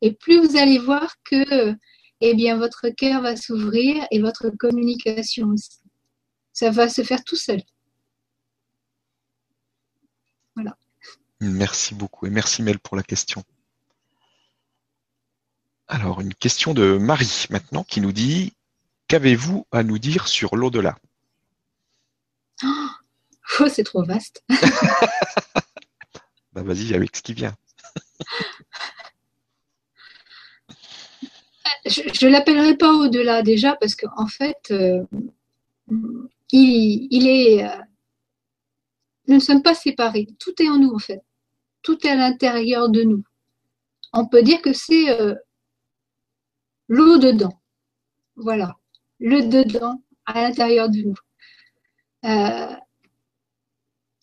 et plus vous allez voir que eh bien, votre cœur va s'ouvrir et votre communication aussi. Ça va se faire tout seul. Voilà. Merci beaucoup et merci Mel pour la question. Alors, une question de Marie maintenant qui nous dit Qu'avez-vous à nous dire sur l'au-delà? Oh, C'est trop vaste. bah vas-y avec ce qui vient. je ne l'appellerai pas au-delà déjà parce qu'en fait, euh, il, est. Euh, nous ne sommes pas séparés. Tout est en nous en fait. Tout est à l'intérieur de nous. On peut dire que c'est euh, l'eau dedans. Voilà. Le dedans à l'intérieur de nous.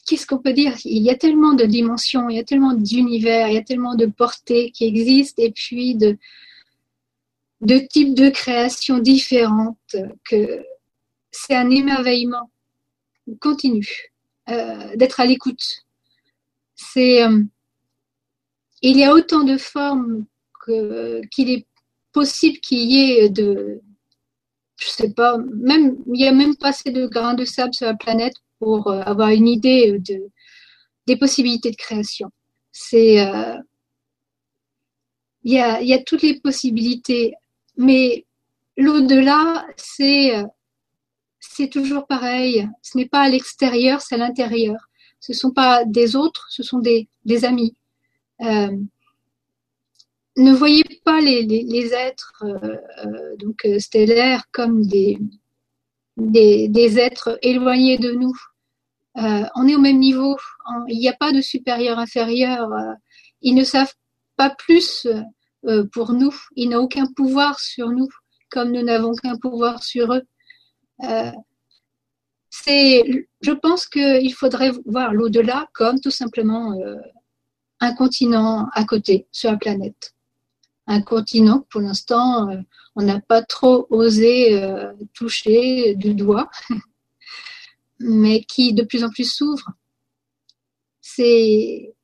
Qu'est-ce qu'on peut dire? Il y a tellement de dimensions, il y a tellement d'univers, il y a tellement de portées qui existent et puis de, de types de créations différentes que c'est un émerveillement continu euh, d'être à l'écoute. C'est euh, il y a autant de formes qu'il est possible qu'il y ait de je sais pas même il y a même pas assez de grains de sable sur la planète pour euh, avoir une idée de des possibilités de création. C'est il y a, il y a toutes les possibilités, mais l'au-delà, c'est c'est toujours pareil. Ce n'est pas à l'extérieur, c'est à l'intérieur. Ce ne sont pas des autres, ce sont des, des amis. Euh, ne voyez pas les, les, êtres euh, euh donc euh, stellaires comme des, des, êtres éloignés de nous. Euh, on est au même niveau. Il n'y a pas de supérieur inférieur. Ils ne savent pas plus pour nous. Ils n'ont aucun pouvoir sur nous, comme nous n'avons qu'un pouvoir sur eux. Euh, c'est, je pense qu'il faudrait voir l'au-delà comme tout simplement euh, un continent à côté sur la planète. Un continent pour l'instant, euh, on n'a pas trop osé toucher du doigt, mais qui de plus en plus s'ouvre. C'est,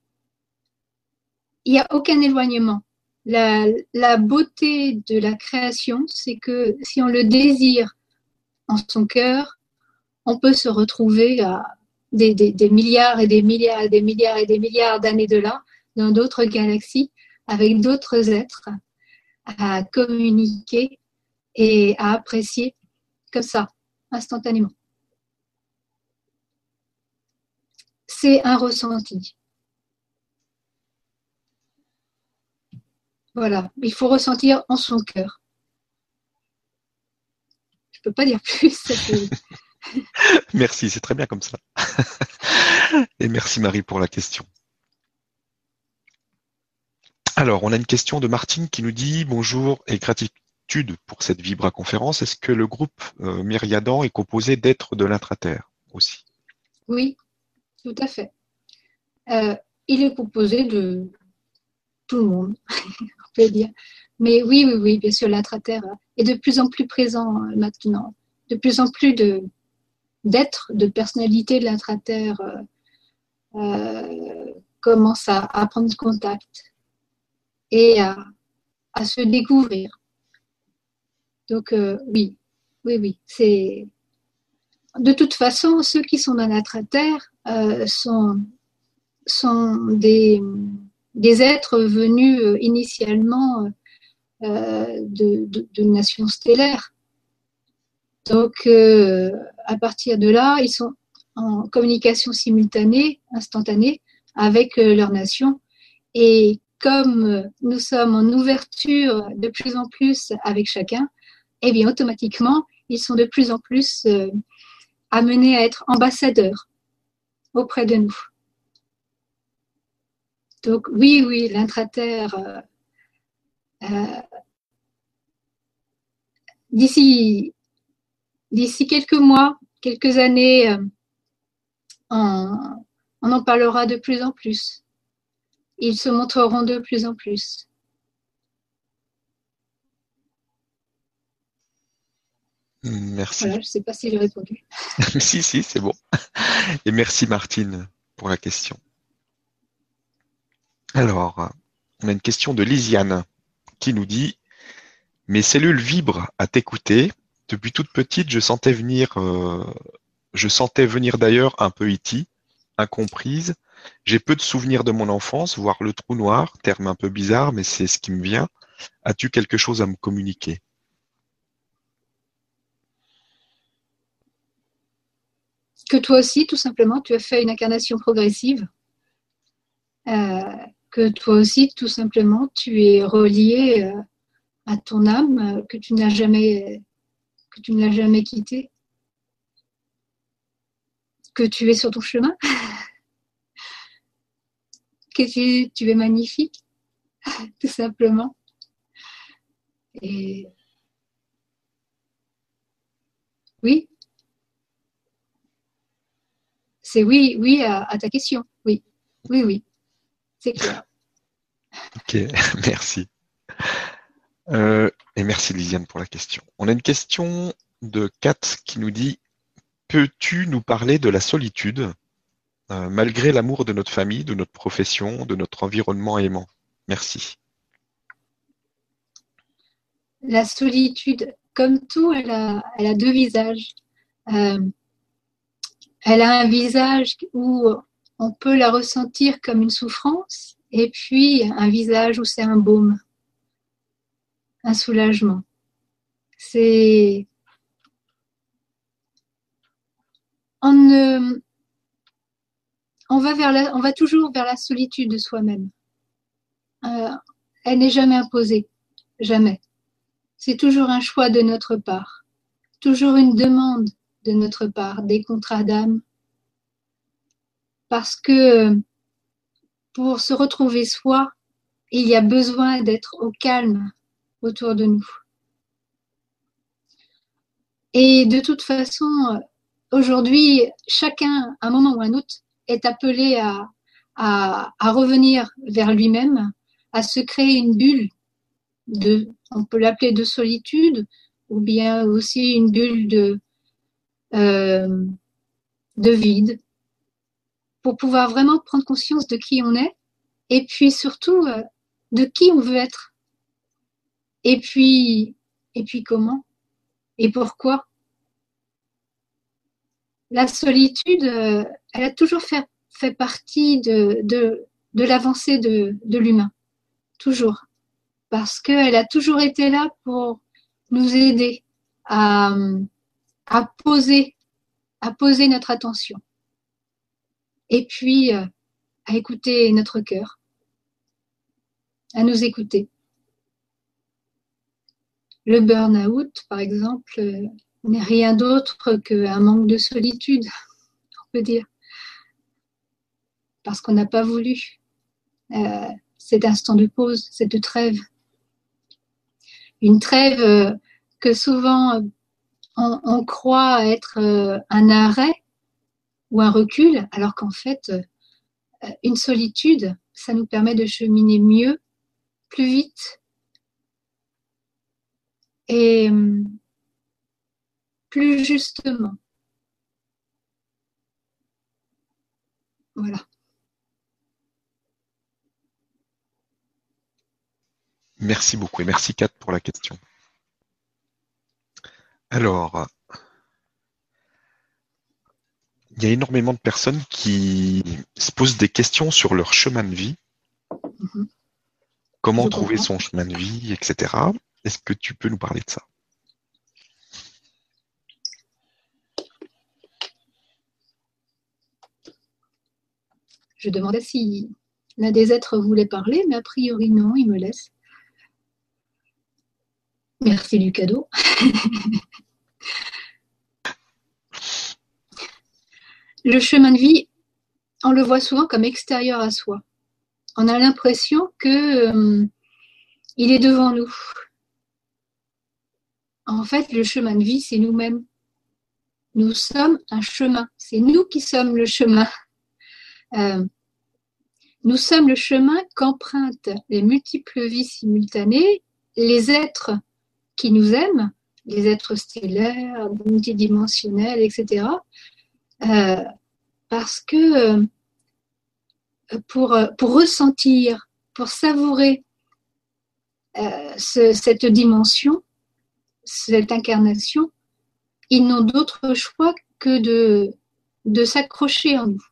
il n'y a aucun éloignement. La, beauté de la création, c'est que si on le désire en son cœur, on peut se retrouver à des, milliards et des milliards et des milliards et des milliards d'années de là, dans d'autres galaxies, avec d'autres êtres, à communiquer et à apprécier comme ça, instantanément. C'est un ressenti. Voilà, il faut ressentir en son cœur. Je peux pas dire plus. merci, c'est très bien comme ça. Et merci Marie pour la question. Alors, on a une question de Martine qui nous dit bonjour et gratitude pour cette Vibra conférence. Est-ce que le groupe euh, Myriadan est composé d'êtres de l'intraterre aussi? Oui, tout à fait. Euh, il est composé de tout le monde, on dire. Mais oui, oui, oui, bien sûr, l'intraterre est de plus en plus présent euh, maintenant. De plus en plus de d'êtres, de personnalités de l'intraterre euh, euh, commencent à, prendre contact et à, se découvrir. Donc oui, oui, oui, c'est de toute façon ceux qui sont dans l'intraterre sont sont des des êtres venus initialement euh, de, de, nations stellaires. Donc, euh, à partir de là, ils sont en communication simultanée, instantanée, avec euh, leur nation. Et comme nous sommes en ouverture de plus en plus avec chacun, eh bien, automatiquement, ils sont de plus en plus amenés à être ambassadeurs auprès de nous. Donc, oui, oui, l'intraterre euh, d'ici d'ici quelques mois, quelques années, euh, on, en parlera de plus en plus. Ils se montreront de plus en plus. Merci. je ne sais pas si j'ai répondu. si, si, c'est bon. Et merci Martine pour la question. Alors, on a une question de Lisiane qui nous dit Mes cellules vibrent à t'écouter. Depuis toute petite, je sentais venir, euh, je sentais venir d'ailleurs un peu iti, incomprise. J'ai peu de souvenirs de mon enfance, voire le trou noir, terme un peu bizarre, mais c'est ce qui me vient. As-tu quelque chose à me communiquer? Que toi aussi, tout simplement, tu as fait une incarnation progressive? Euh, que toi aussi, tout simplement, tu es relié euh, à ton âme, euh, que tu n'as jamais, que tu ne l'as jamais quitté, que tu es sur ton chemin, que tu, es magnifique, tout simplement. Et oui, c'est oui, oui à ta question. Oui, oui, oui. C'est clair. Ok, merci. Euh, et merci Lisiane pour la question. On a une question de Kat qui nous dit Peux-tu nous parler de la solitude, euh, malgré l'amour de notre famille, de notre profession, de notre environnement aimant? Merci. La solitude, comme tout, elle a, deux visages. Euh, elle a un visage où on peut la ressentir comme une souffrance, et puis un visage où c'est un baume, un soulagement. C'est on, on, va vers on va toujours vers la solitude de soi-même. Euh, elle n'est jamais imposée, jamais. C'est toujours un choix de notre part, toujours une demande de notre part, des contrats d'âme. Parce que pour se retrouver soi, il y a besoin d'être au calme autour de nous. Et de toute façon, aujourd'hui, chacun, à un moment ou à un autre, est appelé à, à, revenir vers lui-même, à se créer une bulle de, on peut l'appeler de solitude, ou bien aussi une bulle de, euh, de vide, pour pouvoir vraiment prendre conscience de qui on est, et puis surtout euh, de qui on veut être, et puis, et puis comment, et pourquoi la solitude, euh, elle a toujours fait, fait partie de, de, de l'avancée de, de l'humain. Toujours. Parce qu'elle a toujours été là pour nous aider à, à, poser, à poser notre attention. Et puis, euh, à écouter notre cœur. À nous écouter. Le burn-out, par exemple, euh, n'est rien d'autre qu'un manque de solitude, on peut dire. Parce qu'on n'a pas voulu euh, cet instant de pause, cette trêve. Une trêve euh, que souvent on, croit être un arrêt ou un recul, alors qu'en fait, une solitude, ça nous permet de cheminer mieux, plus vite. Et plus justement. Voilà. Merci beaucoup et merci Kat pour la question. Alors, il y a énormément de personnes qui se posent des questions sur leur chemin de vie. Mhm. Comment trouver son chemin de vie, etc. Est-ce que tu peux nous parler de ça? Je demandais si l'un des êtres voulait parler, mais a priori non, il me laisse. Merci du cadeau. le chemin de vie, on le voit souvent comme extérieur à soi. On a l'impression que euh, il est devant nous. En fait, le chemin de vie, c'est nous-mêmes. Nous sommes un chemin. C'est nous qui sommes le chemin. Euh, nous sommes le chemin qu'empruntent les multiples vies simultanées, les êtres qui nous aiment, les êtres stellaires, multidimensionnels, etc. Euh, parce que euh, pour, pour ressentir, pour savourer cette dimension, cette incarnation, ils n'ont d'autre choix que de, de s'accrocher en nous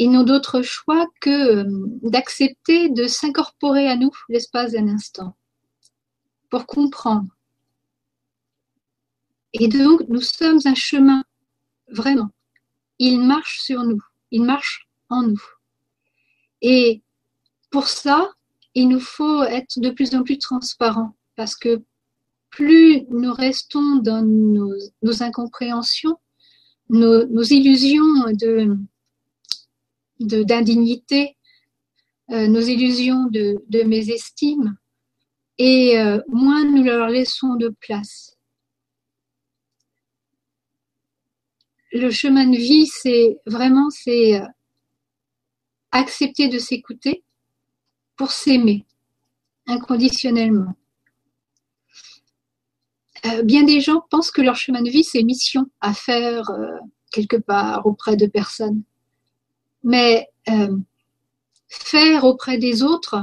ils n'ont d'autre choix que euh, d'accepter de s'incorporer à nous l'espace d'un instant pour comprendre. Et donc, nous sommes un chemin, vraiment. Il marche sur nous, il marche en nous. Et pour ça, il nous faut être de plus en plus transparents parce que plus nous restons dans nos, incompréhensions, nos illusions de, d'indignité, euh, nos illusions de, de mésestime, et euh, moins nous leur laissons de place. Le chemin de vie, c'est vraiment c'est euh, accepter de s'écouter pour s'aimer inconditionnellement. euh, bien des gens pensent que leur chemin de vie, c'est mission à faire euh, quelque part auprès de personnes. Mais faire auprès des autres,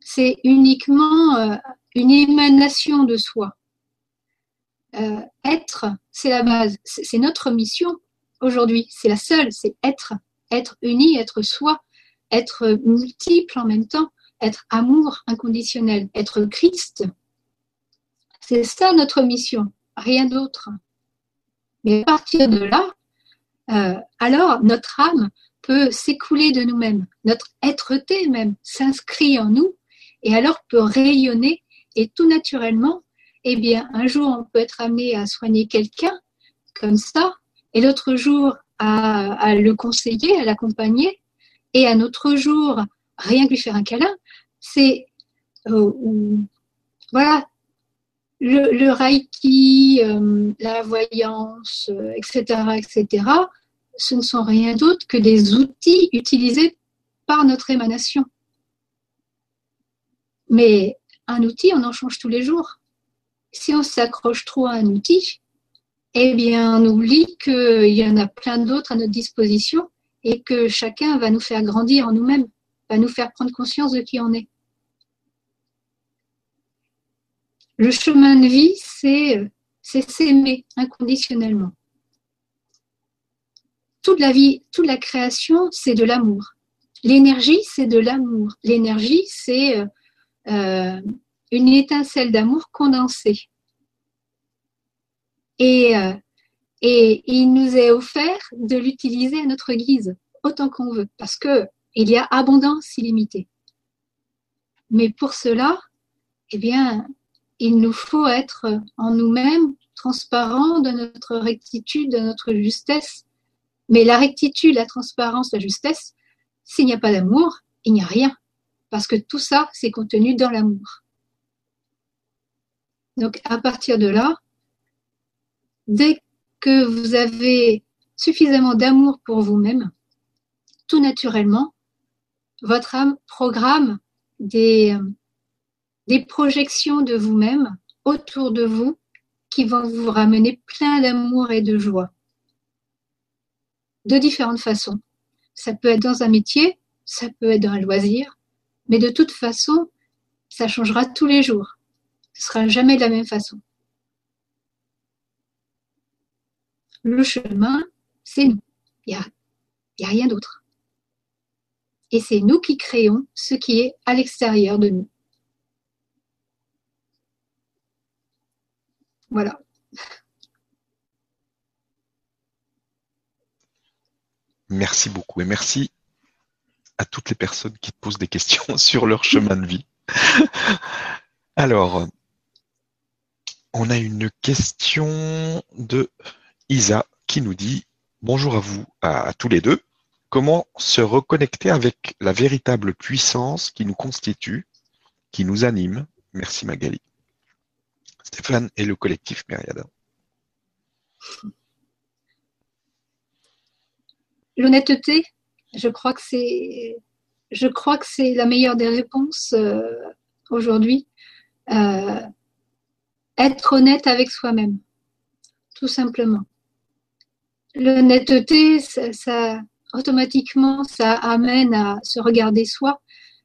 c'est uniquement une émanation de soi. Être, c'est la base, c'est notre mission aujourd'hui, c'est la seule, c'est être, être uni, être soi, être multiple en même temps, être amour inconditionnel, être Christ, c'est ça notre mission, rien d'autre. Mais à partir de là, euh, alors notre âme peut s'écouler de nous-mêmes, notre être-té même s'inscrit en nous et alors peut rayonner et tout naturellement, eh bien, un jour on peut être amené à soigner quelqu'un comme ça et l'autre jour à, le conseiller, à l'accompagner et un autre jour rien que lui faire un câlin. C'est euh, voilà, le, reiki, euh, la voyance, etc., euh, etc., ce ne sont rien d'autre que des outils utilisés par notre émanation. Mais un outil, on en change tous les jours. Si on s'accroche trop à un outil, eh bien, on oublie qu'il y en a plein d'autres à notre disposition et que chacun va nous faire grandir en nous-mêmes, va nous faire prendre conscience de qui on est. Le chemin de vie, c'est s'aimer inconditionnellement. Toute la vie, toute la création, c'est de l'amour. L'énergie, c'est de l'amour. L'énergie, c'est euh, une étincelle d'amour condensée. Et, euh, et il nous est offert de l'utiliser à notre guise, autant qu'on veut, parce que il y a abondance illimitée. Mais pour cela, eh bien, il nous faut être en nous-mêmes transparents de notre rectitude, de notre justesse. Mais la rectitude, la transparence, la justesse, s'il n'y a pas d'amour, il n'y a rien. Parce que tout ça, c'est contenu dans l'amour. Donc à partir de là, dès que vous avez suffisamment d'amour pour vous-même, tout naturellement, votre âme programme des, des projections de vous-même autour de vous qui vont vous ramener plein d'amour et de joie. De différentes façons. Ça peut être dans un métier, ça peut être dans un loisir, mais de toute façon, ça changera tous les jours. Ce sera jamais de la même façon. Le chemin, c'est nous. Il n'y a, a rien d'autre. Et c'est nous qui créons ce qui est à l'extérieur de nous. Voilà. Merci beaucoup et merci à toutes les personnes qui posent des questions sur leur chemin de vie. Alors, on a une question de Isa qui nous dit Bonjour à vous, à, tous les deux. Comment se reconnecter avec la véritable puissance qui nous constitue, qui nous anime? Merci Magali. Stéphane et le collectif Myriada. L'honnêteté, je crois que c'est, la meilleure des réponses euh, aujourd'hui. Euh, être honnête avec soi-même, tout simplement. L'honnêteté, ça, automatiquement, ça amène à se regarder soi,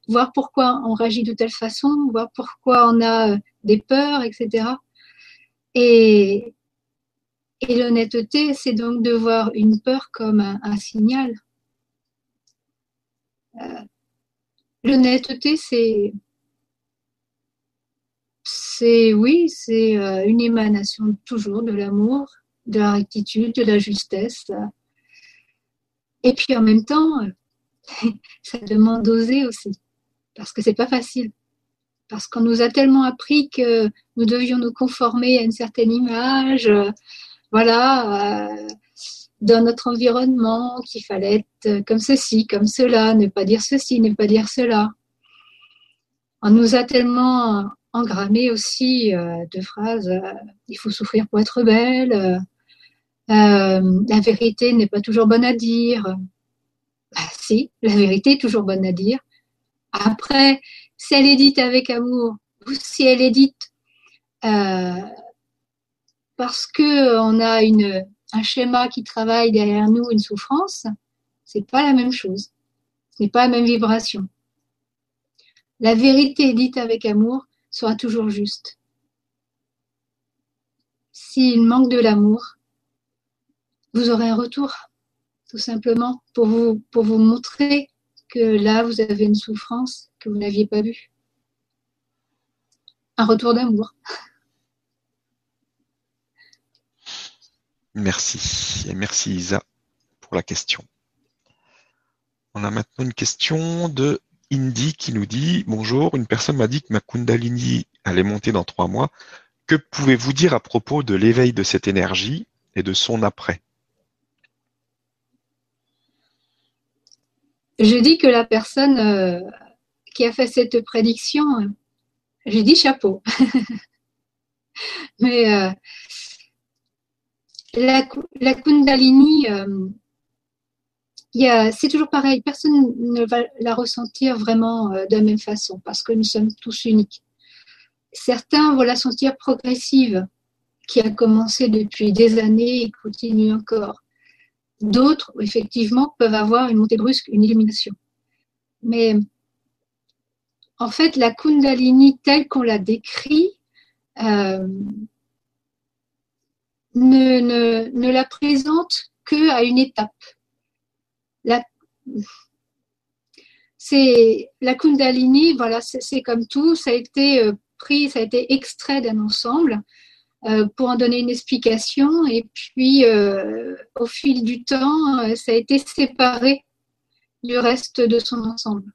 voir pourquoi on réagit de telle façon, voir pourquoi on a euh, des peurs, etc. Et, et l'honnêteté, c'est donc de voir une peur comme un, signal. Euh, l'honnêteté, c'est, c'est oui, c'est euh, une émanation toujours de l'amour, de la rectitude, de la justesse. Et puis en même temps, ça demande d'oser aussi parce que c'est pas facile. Parce qu'on nous a tellement appris que nous devions nous conformer à une certaine image, euh, voilà, euh, dans notre environnement, qu'il fallait être comme ceci, comme cela, ne pas dire ceci, ne pas dire cela. On nous a tellement engrammé aussi euh, de phrases il faut souffrir pour être belle, la vérité n'est pas toujours bonne à dire. Bah, si, la vérité est toujours bonne à dire, après, si elle est dite avec amour ou si elle est dite euh, parce que on a une, un schéma qui travaille derrière nous, une souffrance, c'est pas la même chose. Ce n'est pas la même vibration. La vérité dite avec amour sera toujours juste. S'il manque de l'amour, vous aurez un retour, tout simplement, pour vous, pour vous montrer que là, vous avez une souffrance que vous n'aviez pas vue. Un retour d'amour. Merci. Et merci Isa pour la question. On a maintenant une question de Indy qui nous dit Bonjour, une personne m'a dit que ma Kundalini allait monter dans trois mois. Que pouvez-vous dire à propos de l'éveil de cette énergie et de son après? Je dis que la personne euh, qui a fait cette prédiction, j'ai dit chapeau. Mais euh, la, Kundalini, euh, c'est toujours pareil, personne ne va la ressentir vraiment de la même façon parce que nous sommes tous uniques. Certains vont la sentir progressive, qui a commencé depuis des années et continue encore. D'autres, effectivement, peuvent avoir une montée brusque, une illumination. Mais en fait, la Kundalini telle qu'on la décrit euh, ne, ne, la présente que à une étape. La, c'est la Kundalini, voilà, c'est comme tout, ça a été euh, pris, ça a été extrait d'un ensemble. Euh, pour en donner une explication. Et puis, euh, au fil du temps, ça a été séparé du reste de son ensemble.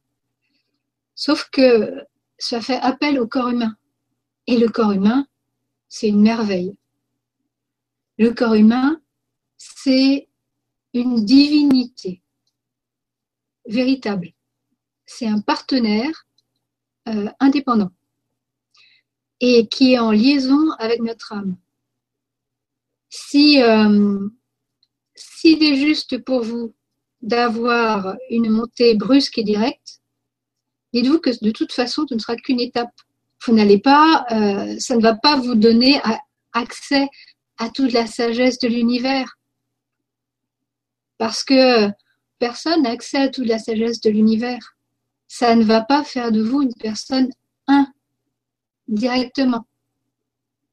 Sauf que ça fait appel au corps humain. Et le corps humain, c'est une merveille. Le corps humain, c'est une divinité véritable. C'est un partenaire indépendant et qui est en liaison avec notre âme. Si euh, s'il est juste pour vous d'avoir une montée brusque et directe, dites-vous que de toute façon, ce ne sera qu'une étape. Vous n'allez pas, euh, ça ne va pas vous donner accès à toute la sagesse de l'univers. Parce que personne n'a accès à toute la sagesse de l'univers. Ça ne va pas faire de vous une personne un directement.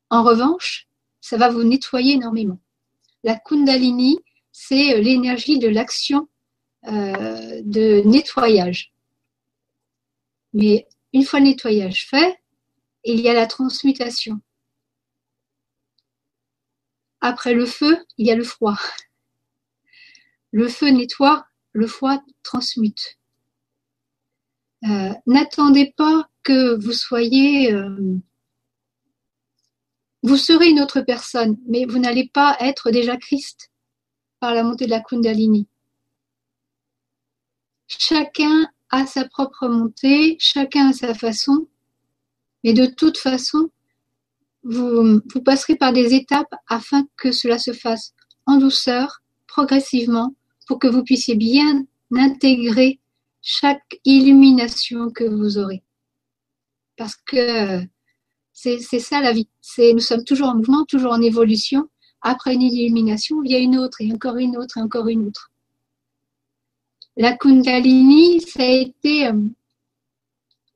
En revanche, ça va vous nettoyer énormément. La Kundalini, c'est euh, l'énergie de l'action euh, de nettoyage. Mais une fois le nettoyage fait, il y a la transmutation. Après le feu, il y a le froid. Le feu nettoie, le froid transmute. Euh, n'attendez pas que vous soyez... Euh, vous serez une autre personne, mais vous n'allez pas être déjà Christ par la montée de la Kundalini. Chacun a sa propre montée, chacun a sa façon, mais de toute façon, vous passerez par des étapes afin que cela se fasse en douceur, progressivement, pour que vous puissiez bien intégrer chaque illumination que vous aurez. Parce que c'est ça la vie. Nous sommes toujours en mouvement, toujours en évolution. Après une illumination, il y a une autre, et encore une autre, et encore une autre. La Kundalini, ça a été. Euh,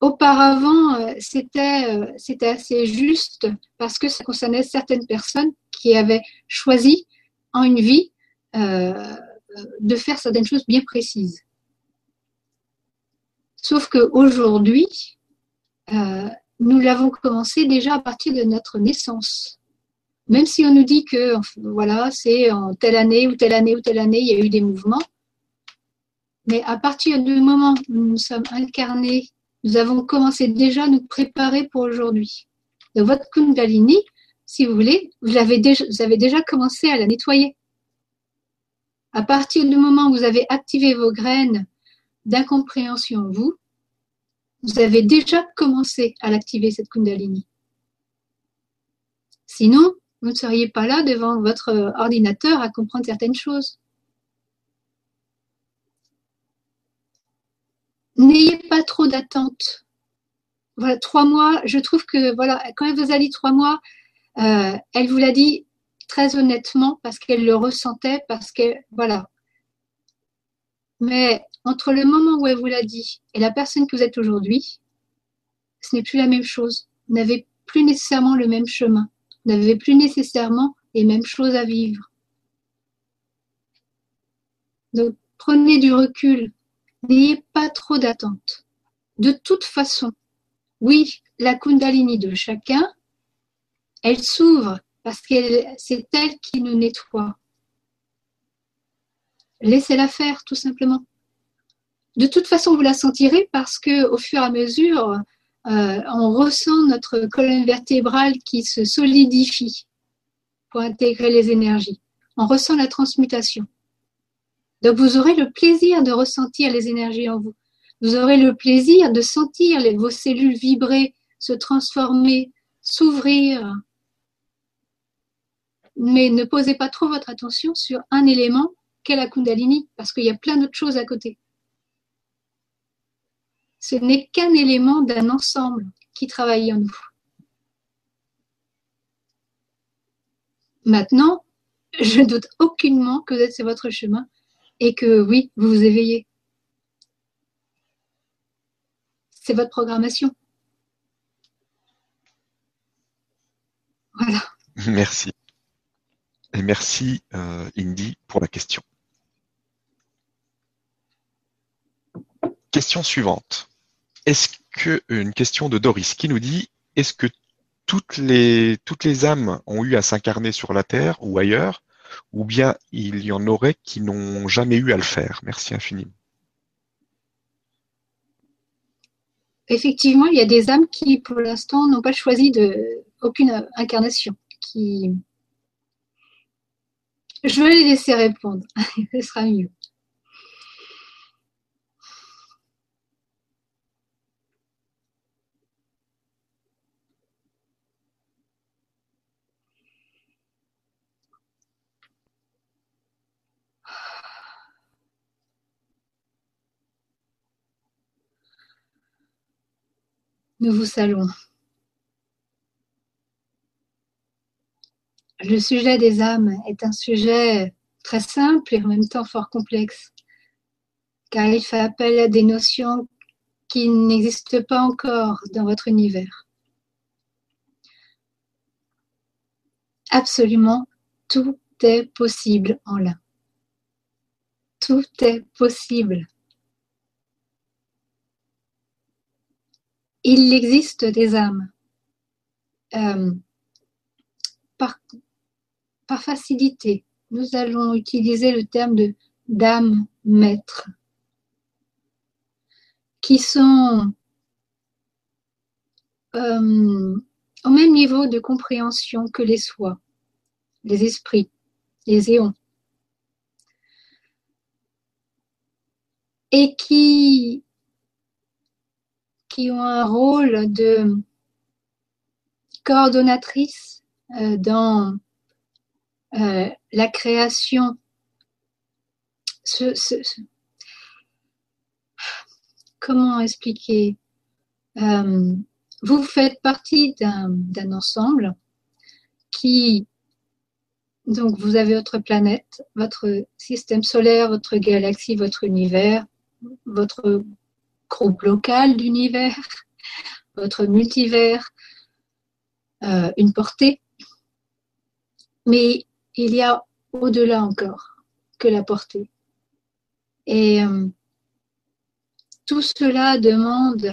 auparavant, euh, c'était euh, c'était assez juste parce que ça concernait certaines personnes qui avaient choisi en une vie de faire certaines choses bien précises. Sauf qu'aujourd'hui, euh, nous l'avons commencé déjà à partir de notre naissance. Même si on nous dit que voilà, c'est en telle année ou telle année ou telle année, il y a eu des mouvements. Mais à partir du moment où nous sommes incarnés, nous avons commencé déjà à nous préparer pour aujourd'hui. Votre Kundalini, si vous voulez, vous avez déjà commencé à la nettoyer. À partir du moment où vous avez activé vos graines d'incompréhension en vous, vous avez déjà commencé à l'activer, cette Kundalini. Sinon, vous ne seriez pas là devant votre ordinateur à comprendre certaines choses. N'ayez pas trop d'attente. Voilà, trois mois, je trouve que, voilà, quand elle vous a dit trois mois, euh, elle vous l'a dit très honnêtement parce qu'elle le ressentait, parce que voilà. Mais entre le moment où elle vous l'a dit et la personne que vous êtes aujourd'hui, ce n'est plus la même chose. Vous n'avez plus nécessairement le même chemin. Vous n'avez plus nécessairement les mêmes choses à vivre. Donc, prenez du recul. N'ayez pas trop d'attente. De toute façon, oui, la Kundalini de chacun, elle s'ouvre parce que c'est elle qui nous nettoie. Laissez-la faire, tout simplement. De toute façon, vous la sentirez parce que au fur et à mesure, euh, on ressent notre colonne vertébrale qui se solidifie pour intégrer les énergies. On ressent la transmutation. Donc vous aurez le plaisir de ressentir les énergies en vous. Vous aurez le plaisir de sentir vos cellules vibrer, se transformer, s'ouvrir. Mais ne posez pas trop votre attention sur un élément qu'est la Kundalini, parce qu'il y a plein d'autres choses à côté. Ce n'est qu'un élément d'un ensemble qui travaille en nous. Maintenant, je doute aucunement que vous votre chemin et que oui, vous vous éveillez. C'est votre programmation. Voilà. Merci. Et merci, euh, Indy, pour la question. Question suivante. Est-ce que une question de Doris qui nous dit est-ce que toutes les toutes les âmes ont eu à s'incarner sur la terre ou ailleurs ou bien il y en aurait qui n'ont jamais eu à le faire? Merci infiniment. Effectivement, il y a des âmes qui, pour l'instant, n'ont pas choisi de aucune incarnation. Qui... Je vais les laisser répondre. Ce sera mieux. Nous vous saluons. Le sujet des âmes est un sujet très simple et en même temps fort complexe, car il fait appel à des notions qui n'existent pas encore dans votre univers. Absolument tout est possible en l'un. Tout est possible. il existe des âmes. Euh, par, par, facilité, nous allons utiliser le terme de d'âme maître, qui sont euh, au même niveau de compréhension que les soi, les esprits, les éons, et qui qui ont un rôle de coordonnatrice euh, dans euh, la création. comment expliquer euh, Vous faites partie d'un ensemble qui donc vous avez votre planète, votre système solaire, votre galaxie, votre univers, votre groupe local d'univers, votre multivers, euh, une portée. Mais il y a au-delà encore que la portée. Et euh, tout cela demande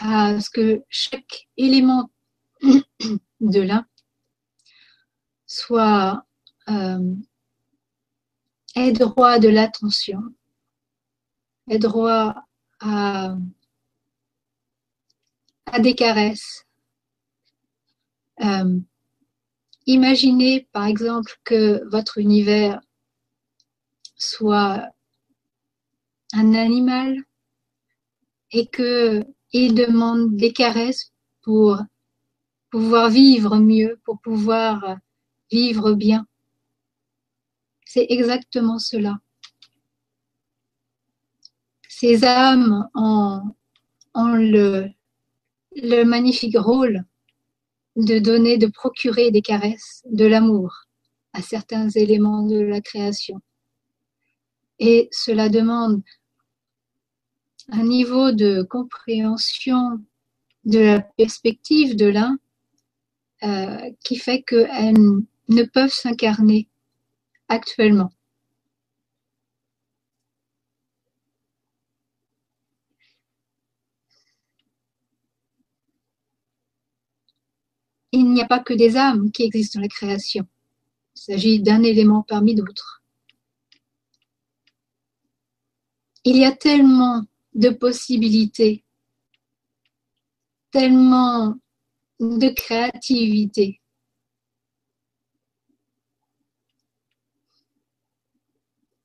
à ce que chaque élément de l'un soit euh, droit de l'attention, ait droit à, des caresses. Euh, imaginez par exemple que votre univers soit un animal et que il demande des caresses pour pouvoir vivre mieux, pour pouvoir vivre bien. C'est exactement cela ces âmes ont, le, magnifique rôle de donner, de procurer des caresses, de l'amour à certains éléments de la création. Et cela demande un niveau de compréhension de la perspective de l'un euh, qui fait qu'elles ne peuvent s'incarner actuellement. Il n'y a pas que des âmes qui existent dans la création. Il s'agit d'un élément parmi d'autres. Il y a tellement de possibilités, tellement de créativité.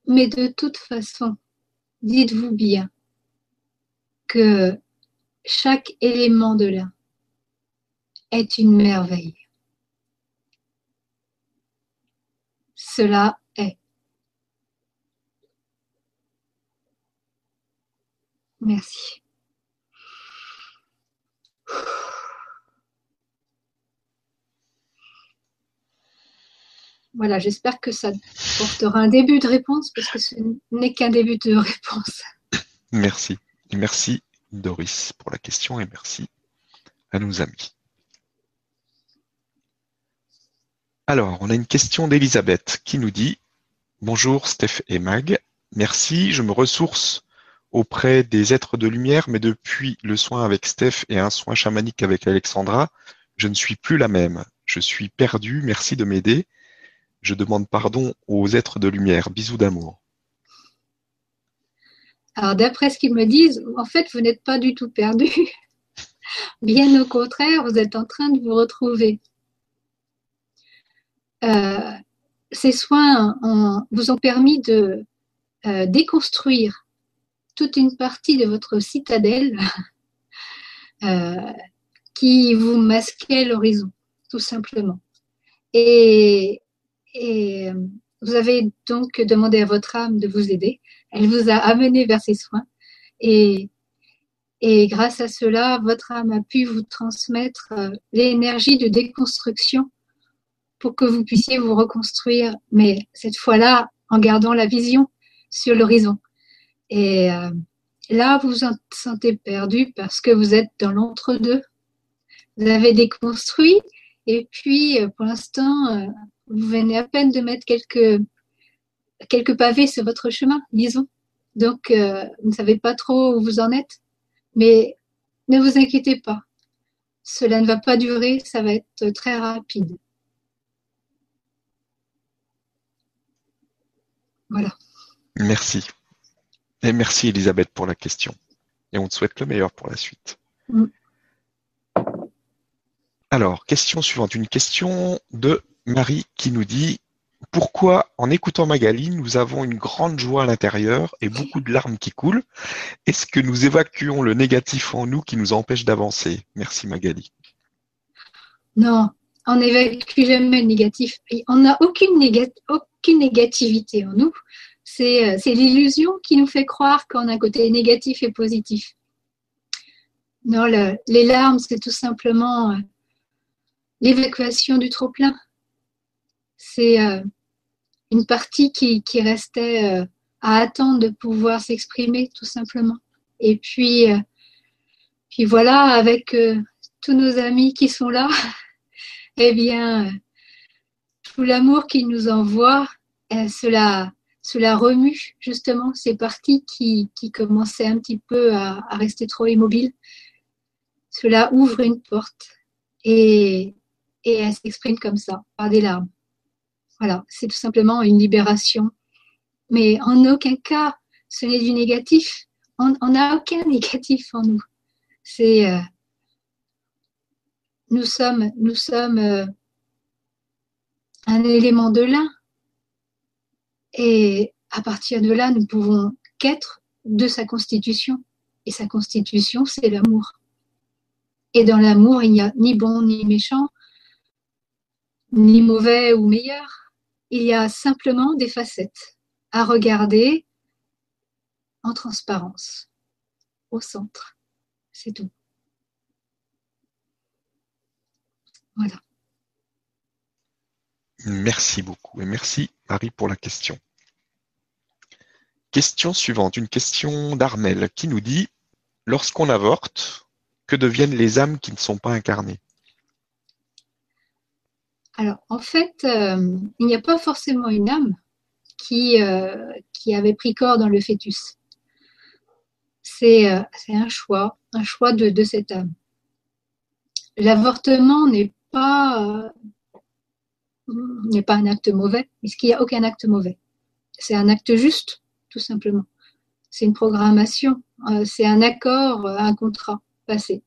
Mais de toute façon, dites-vous bien que chaque élément de là est une merveille. Cela est. Merci. Voilà, j'espère que ça portera un début de réponse parce que ce n'est qu'un début de réponse. Merci. Merci Doris pour la question et merci à nos amis. Alors, on a une question d'Elisabeth qui nous dit Bonjour Steph et Mag, merci, je me ressource auprès des êtres de lumière, mais depuis le soin avec Steph et un soin chamanique avec Alexandra, je ne suis plus la même. Je suis perdue, merci de m'aider. Je demande pardon aux êtres de lumière. Bisous d'amour. Alors, d'après ce qu'ils me disent, en fait, vous n'êtes pas du tout perdu. Bien au contraire, vous êtes en train de vous retrouver. Euh, ces soins vous ont permis de euh, déconstruire toute une partie de votre citadelle euh, qui vous masquait l'horizon, tout simplement. Et, vous avez donc demandé à votre âme de vous aider. Elle vous a amené vers ces soins. Et, et grâce à cela, votre âme a pu vous transmettre l'énergie de déconstruction pour que vous puissiez vous reconstruire, mais cette fois-là, en gardant la vision sur l'horizon. Et euh, là, vous vous sentez perdu parce que vous êtes dans l'entre-deux. Vous avez déconstruit et puis, euh, pour l'instant, euh, vous venez à peine de mettre quelques, quelques pavés sur votre chemin, disons. Donc, vous ne savez pas trop où vous en êtes. Mais ne vous inquiétez pas. Cela ne va pas durer, ça va être très rapide. Voilà. Merci. Et merci Elisabeth pour la question. Et on te souhaite le meilleur pour la suite. Mm. Alors, question suivante. Une question de Marie qui nous dit Pourquoi, en écoutant Magali, nous avons une grande joie à l'intérieur et beaucoup de larmes qui coulent? Est-ce que nous évacuons le négatif en nous qui nous empêche d'avancer? Merci Magali. Non, on n'évacue jamais le négatif. On n'a aucune, négativité en nous. Euh, c'est l'illusion qui nous fait croire qu'on a un côté négatif et positif. Non, les larmes, c'est tout simplement euh, l'évacuation du trop-plein. C'est euh, une partie qui, restait à attendre de pouvoir s'exprimer, tout simplement. Et puis, puis voilà, avec tous nos amis qui sont là, eh bien, tout l'amour qu'ils nous envoient, cela cela remue justement ces parties qui, commençaient un petit peu à, rester trop immobiles. Cela ouvre une porte et, et elle s'exprime comme ça, par des larmes. Voilà, c'est tout simplement une libération. Mais en aucun cas, ce n'est du négatif. On n'a aucun négatif en nous. C'est euh, nous sommes, nous sommes euh, un élément de l'un. Et à partir de là, nous pouvons qu'être de sa constitution. Et sa constitution, c'est l'amour. Et dans l'amour, il n'y a ni bon ni méchant, ni mauvais ou meilleur. Il y a simplement des facettes à regarder en transparence, au centre. C'est tout. Voilà. Merci beaucoup et merci Marie pour la question. Question suivante, une question d'Armel qui nous dit Lorsqu'on avorte, que deviennent les âmes qui ne sont pas incarnées? Alors, en fait, euh, il n'y a pas forcément une âme qui, euh, qui avait pris corps dans le fœtus. C'est euh, un choix, un choix de, de cette âme. L'avortement n'est pas, n'est pas un acte mauvais, puisqu'il n'y a aucun acte mauvais. C'est un acte juste, tout simplement. C'est une programmation, c'est un accord, un contrat passé.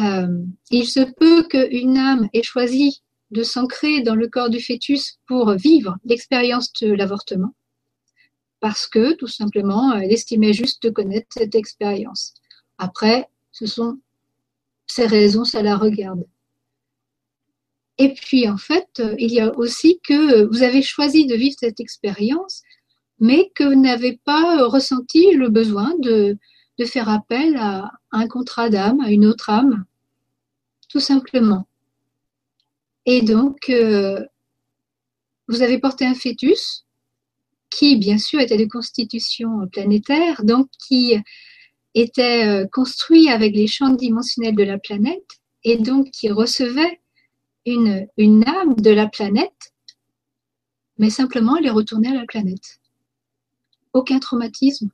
Euh, il se peut qu'une âme ait choisi de s'ancrer dans le corps du fœtus pour vivre l'expérience de l'avortement, parce que tout simplement, elle estimait juste de connaître cette expérience. Après, ce sont ses raisons, ça la regarde. Et puis, en fait, il y a aussi que vous avez choisi de vivre cette expérience, mais que vous n'avez pas ressenti le besoin de, de faire appel à un contrat d'âme, à une autre âme, tout simplement. Et donc, euh, vous avez porté un fœtus qui, bien sûr, était de constitution planétaire, donc qui était euh, construit avec les champs dimensionnels de la planète et donc qui recevait une, âme de la planète, mais simplement elle est retournée à la planète. Aucun traumatisme,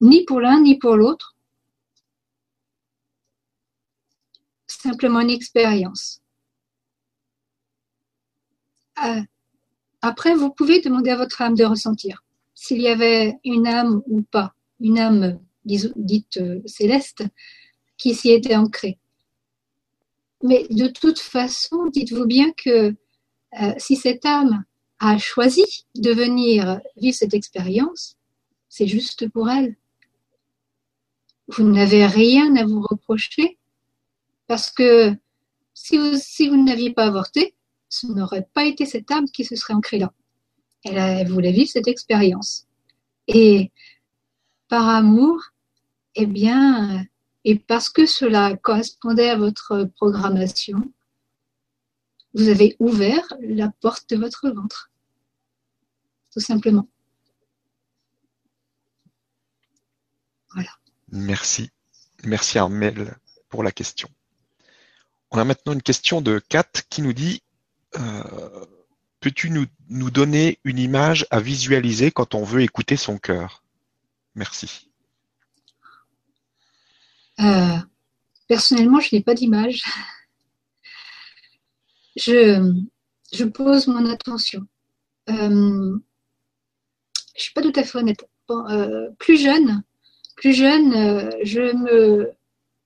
ni pour l'un ni pour l'autre, simplement une expérience. Euh, après, vous pouvez demander à votre âme de ressentir s'il y avait une âme ou pas, une âme dite euh, céleste, qui s'y était ancrée. Mais de toute façon, dites-vous bien que euh, si cette âme a choisi de venir vivre cette expérience, c'est juste pour elle. Vous n'avez rien à vous reprocher parce que si vous, si vous n'aviez pas avorté, ce n'aurait pas été cette âme qui se serait ancrée là. Elle, voulait vivre cette expérience. Et par amour, eh bien, et parce que cela correspondait à votre programmation, vous avez ouvert la porte de votre ventre. Tout simplement. Voilà. Merci. Merci Armel pour la question. On a maintenant une question de Kat qui nous dit euh, Peux-tu nous, donner une image à visualiser quand on veut écouter son cœur? Merci. Euh, personnellement, je n'ai pas d'image. Je, je, pose mon attention. Euh, je suis pas tout à fait honnête. plus jeune, plus jeune, je me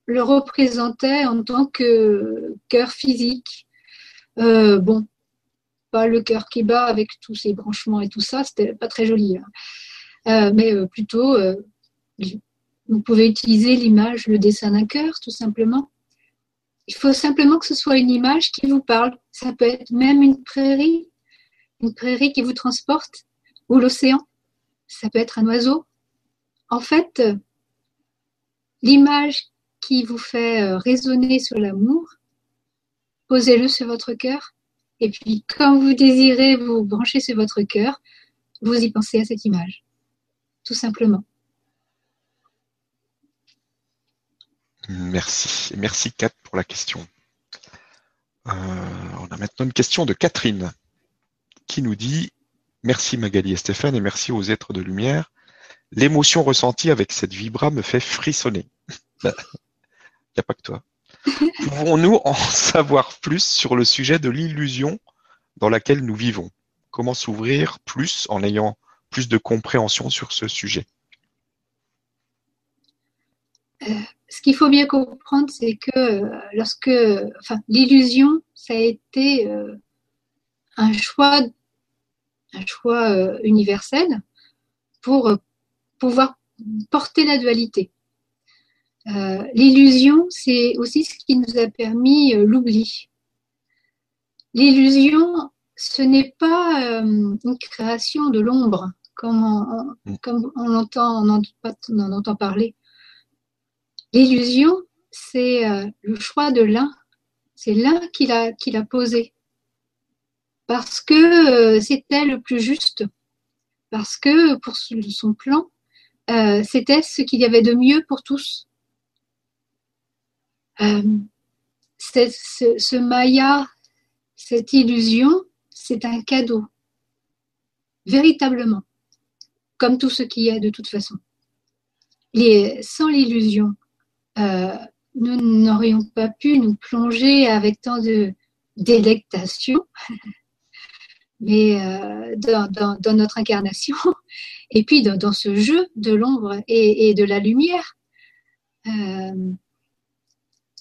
le représentait en tant que cœur physique. Euh, bon, pas le cœur qui bat avec tous ses branchements et tout ça, c'était pas très joli. Hein. Euh, mais euh, plutôt, vous pouvez utiliser l'image, le dessin d'un cœur, tout simplement. Il faut simplement que ce soit une image qui vous parle. Ça peut être même une prairie, une prairie qui vous transporte, ou l'océan. Ça peut être un oiseau. En fait, l'image qui vous fait euh, résonner sur l'amour, posez-le sur votre cœur. Et puis, quand vous désirez vous brancher sur votre cœur, vous y pensez à cette image. Tout simplement. Merci. Merci, Kat, pour la question. Euh, on a maintenant une question de Catherine qui nous dit Merci Magali et Stéphane et merci aux êtres de lumière. L'émotion ressentie avec cette vibra me fait frissonner. Il n'y a pas que toi. Pouvons-nous en savoir plus sur le sujet de l'illusion dans laquelle nous vivons? Comment s'ouvrir plus en ayant plus de compréhension sur ce sujet? Ce qu'il faut bien comprendre, c'est que euh, lorsque, enfin, l'illusion, ça a été euh, un choix, un choix universel pour pouvoir porter la dualité. Euh, l'illusion, c'est aussi ce qui nous a permis euh, l'oubli. L'illusion, ce n'est pas euh, une création de l'ombre, comme on, mm. comme on entend, on entend parler. L'illusion, c'est le choix de l'un, C'est là qu'il a, qu'il a posé. Parce que euh, c'était le plus juste. Parce que pour son plan, euh, c'était ce qu'il y avait de mieux pour tous. Euh, ce, Maya, cette illusion, c'est un cadeau. Véritablement. Comme tout ce qui est de toute façon. Sans l'illusion, euh, nous n'aurions pas pu nous plonger avec tant de délectation, mais euh, dans, notre incarnation, et puis dans, ce jeu de l'ombre et, de la lumière. Euh,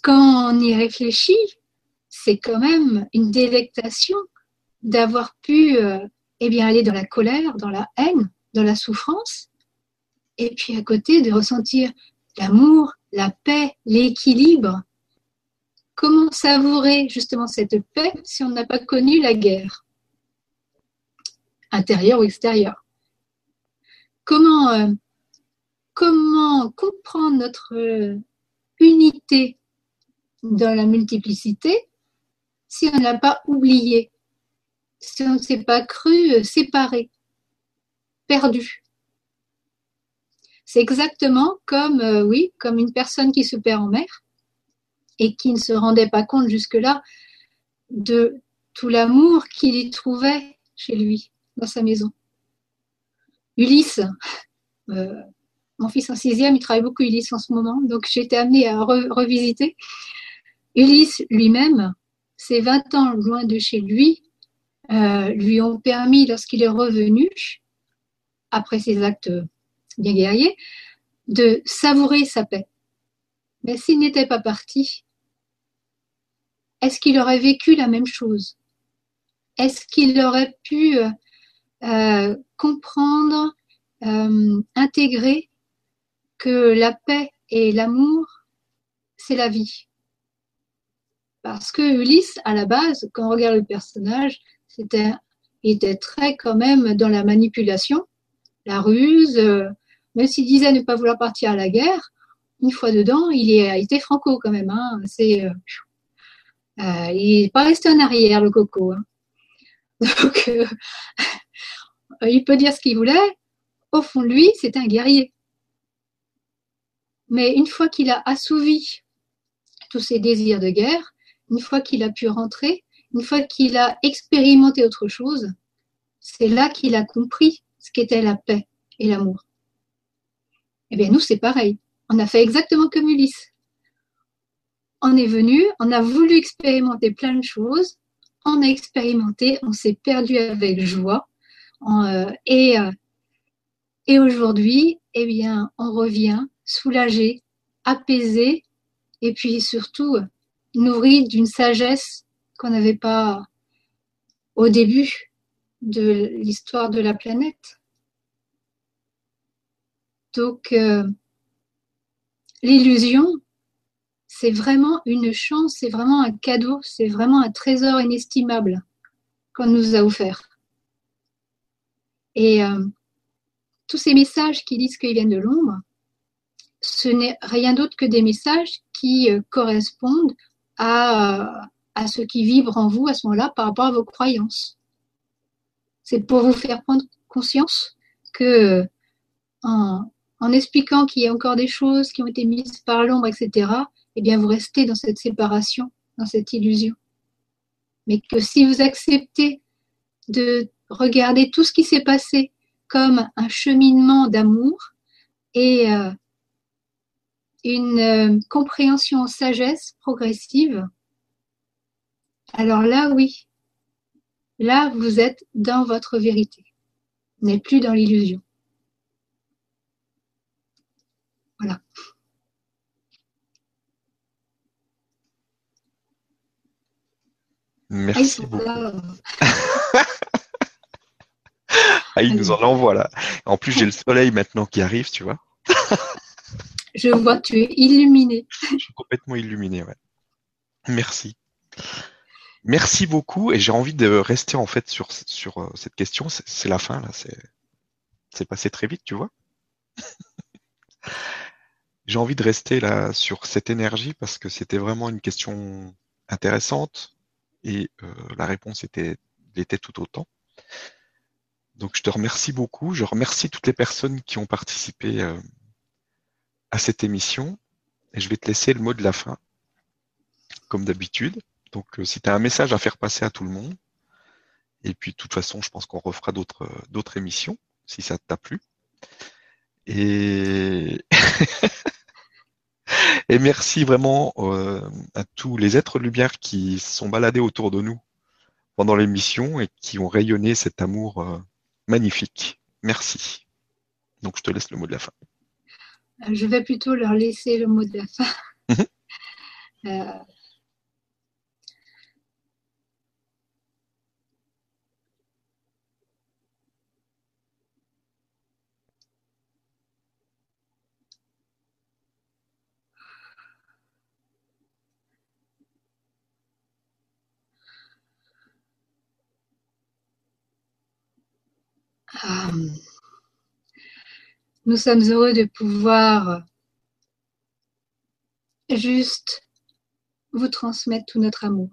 quand on y réfléchit, c'est quand même une délectation d'avoir pu eh bien, aller dans la colère, dans la haine, dans la souffrance, et puis à côté de ressentir l'amour, la paix, l'équilibre. Comment savourer justement cette paix si on n'a pas connu la guerre, intérieure ou extérieure Comment, euh, comment comprendre notre unité dans la multiplicité si on n'a pas oublié, si on ne s'est pas cru euh, séparé, perdu? C'est exactement comme, euh, oui, comme une personne qui se perd en mer et qui ne se rendait pas compte jusque-là de tout l'amour qu'il y trouvait chez lui, dans sa maison. Ulysse, euh, mon fils en sixième, il travaille beaucoup Ulysse en ce moment, donc j'ai été amenée à revisiter. Ulysse lui-même, ses 20 ans loin de chez lui, euh, lui ont permis, lorsqu'il est revenu, après ses actes bien guerrier, de savourer sa paix. Mais s'il n'était pas parti, est-ce qu'il aurait vécu la même chose? Est-ce qu'il aurait pu euh, euh, comprendre, euh, intégrer que la paix et l'amour, c'est la vie? Parce que Ulysse, à la base, quand on regarde le personnage, c'était, il était très quand même dans la manipulation, la ruse, même s'il disait ne pas vouloir partir à la guerre, une fois dedans, il été franco quand même. Hein. C'est, euh, euh, il n'est pas resté en arrière, le coco. Hein. Donc, euh, il peut dire ce qu'il voulait. Au fond de lui, c'est un guerrier. Mais une fois qu'il a assouvi tous ses désirs de guerre, une fois qu'il a pu rentrer, une fois qu'il a expérimenté autre chose, c'est là qu'il a compris ce qu'était la paix et l'amour. Eh bien, nous, c'est pareil. On a fait exactement comme Ulysse. On est venu, on a voulu expérimenter plein de choses, on a expérimenté, on s'est perdu avec joie. Euh, et euh, et aujourd'hui, eh bien, on revient soulagé, apaisé, et puis surtout nourri d'une sagesse qu'on n'avait pas au début de l'histoire de la planète. Donc, euh, l'illusion, c'est vraiment une chance, c'est vraiment un cadeau, c'est vraiment un trésor inestimable qu'on nous a offert. Et euh, tous ces messages qui disent qu'ils viennent de l'ombre, ce n'est rien d'autre que des messages qui euh, correspondent à, à ce qui vibre en vous à ce moment-là par rapport à vos croyances. C'est pour vous faire prendre conscience que en, en expliquant qu'il y a encore des choses qui ont été mises par l'ombre, etc., eh bien, vous restez dans cette séparation, dans cette illusion. Mais que si vous acceptez de regarder tout ce qui s'est passé comme un cheminement d'amour et euh, une euh, compréhension en sagesse progressive, alors là, oui, là, vous êtes dans votre vérité. Vous n'êtes plus dans l'illusion. Voilà. Merci beaucoup. ah, il nous en envoie là. En plus, j'ai le soleil maintenant qui arrive, tu vois. Je vois, tu es illuminé. Je suis complètement illuminé, ouais. Merci. Merci beaucoup et j'ai envie de rester en fait sur, sur euh, cette question. C'est la fin là, c'est passé très vite, tu vois. j'ai envie de rester là sur cette énergie parce que c'était vraiment une question intéressante et euh, la réponse était, tout autant. Donc je te remercie beaucoup. Je remercie toutes les personnes qui ont participé euh, à cette émission et je vais te laisser le mot de la fin, comme d'habitude. Donc euh, si tu as un message à faire passer à tout le monde, et puis de toute façon, je pense qu'on refera d'autres émissions si ça t'a plu. Et Et merci vraiment euh, à tous les êtres lumière qui sont baladés autour de nous pendant l'émission et qui ont rayonné cet amour euh, magnifique. Merci. Donc je te laisse le mot de la fin. Euh, je vais plutôt leur laisser le mot de la fin. Mhm. Euh, nous sommes heureux de pouvoir juste vous transmettre tout notre amour.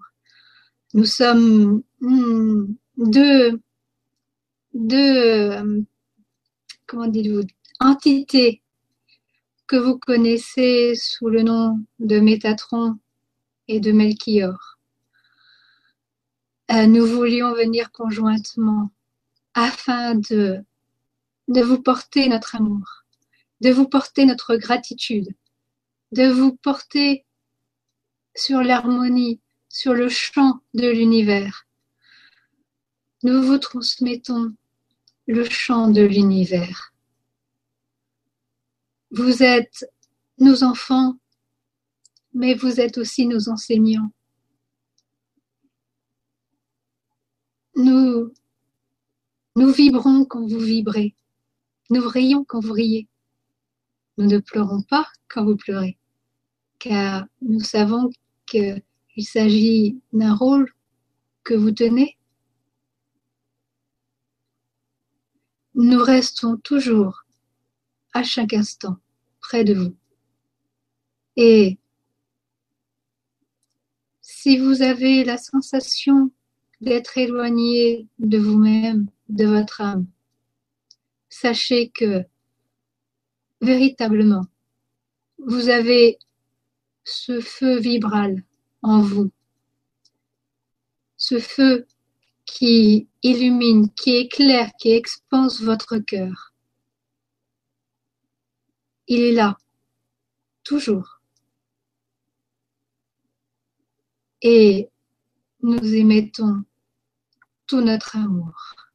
Nous sommes hmm, deux, deux euh, comment dites-vous, entités que vous connaissez sous le nom de Métatron et de Melchior. Euh, nous voulions venir conjointement afin de, de vous porter notre amour, de vous porter notre gratitude, de vous porter sur l'harmonie, sur le chant de l'univers. Nous vous transmettons le chant de l'univers. Vous êtes nos enfants, mais vous êtes aussi nos enseignants. Nous nous vibrons quand vous vibrez. Nous rions quand vous riez. Nous ne pleurons pas quand vous pleurez, car nous savons qu'il s'agit d'un rôle que vous tenez. Nous restons toujours, à chaque instant, près de vous. Et si vous avez la sensation d'être éloigné de vous-même, de votre âme. Sachez que véritablement, vous avez ce feu vibral en vous, ce feu qui illumine, qui éclaire, qui expanse votre cœur. Il est là, toujours. Et nous émettons tout notre amour.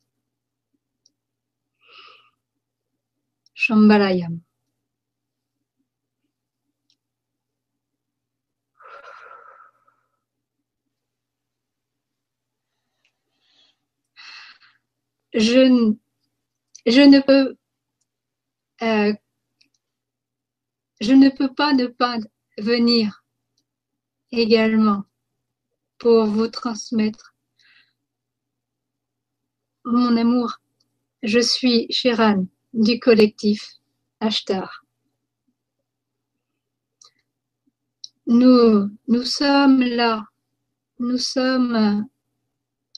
Je, je ne peux euh, je ne peux pas ne pas venir également pour vous transmettre mon amour. Je suis Shiran du collectif Ashtar. Nous, nous sommes là, nous sommes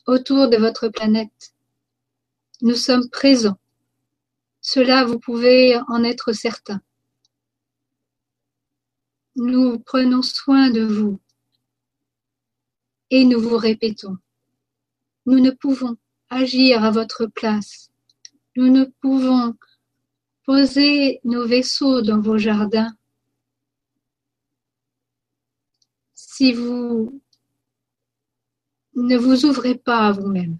autour de votre planète. Nous sommes présents. Cela, vous pouvez en être certain. Nous prenons soin de vous et nous vous répétons, nous ne pouvons agir à votre place. Nous ne pouvons poser nos vaisseaux dans vos jardins. Si vous ne vous ouvrez pas à vous-même,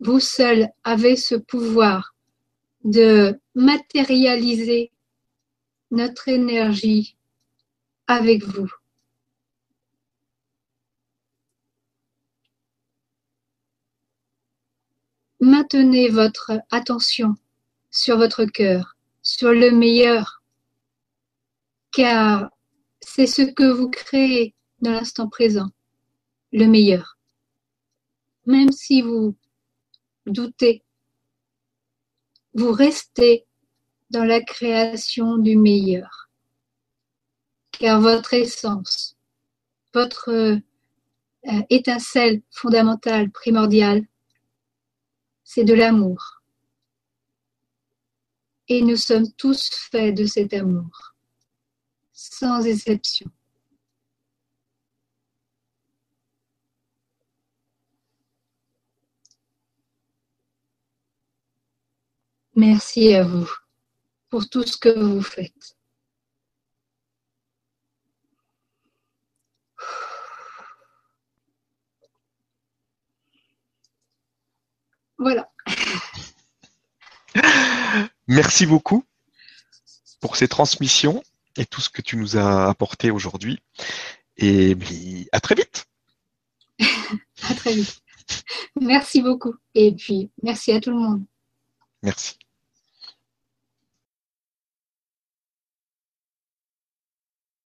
vous seul avez ce pouvoir de matérialiser notre énergie avec vous. Maintenez votre attention sur votre cœur, sur le meilleur, car c'est ce que vous créez dans l'instant présent, le meilleur. Même si vous doutez, vous restez dans la création du meilleur, car votre essence votre euh, étincelle fondamentale, primordiale, c'est de l'amour. Et nous sommes tous faits de cet amour, sans exception. Merci à vous pour tout ce que vous faites. Voilà. Merci beaucoup pour ces transmissions et tout ce que tu nous as apporté aujourd'hui. Et à très vite. à très vite. Merci beaucoup. Et puis, merci à tout le monde. Merci.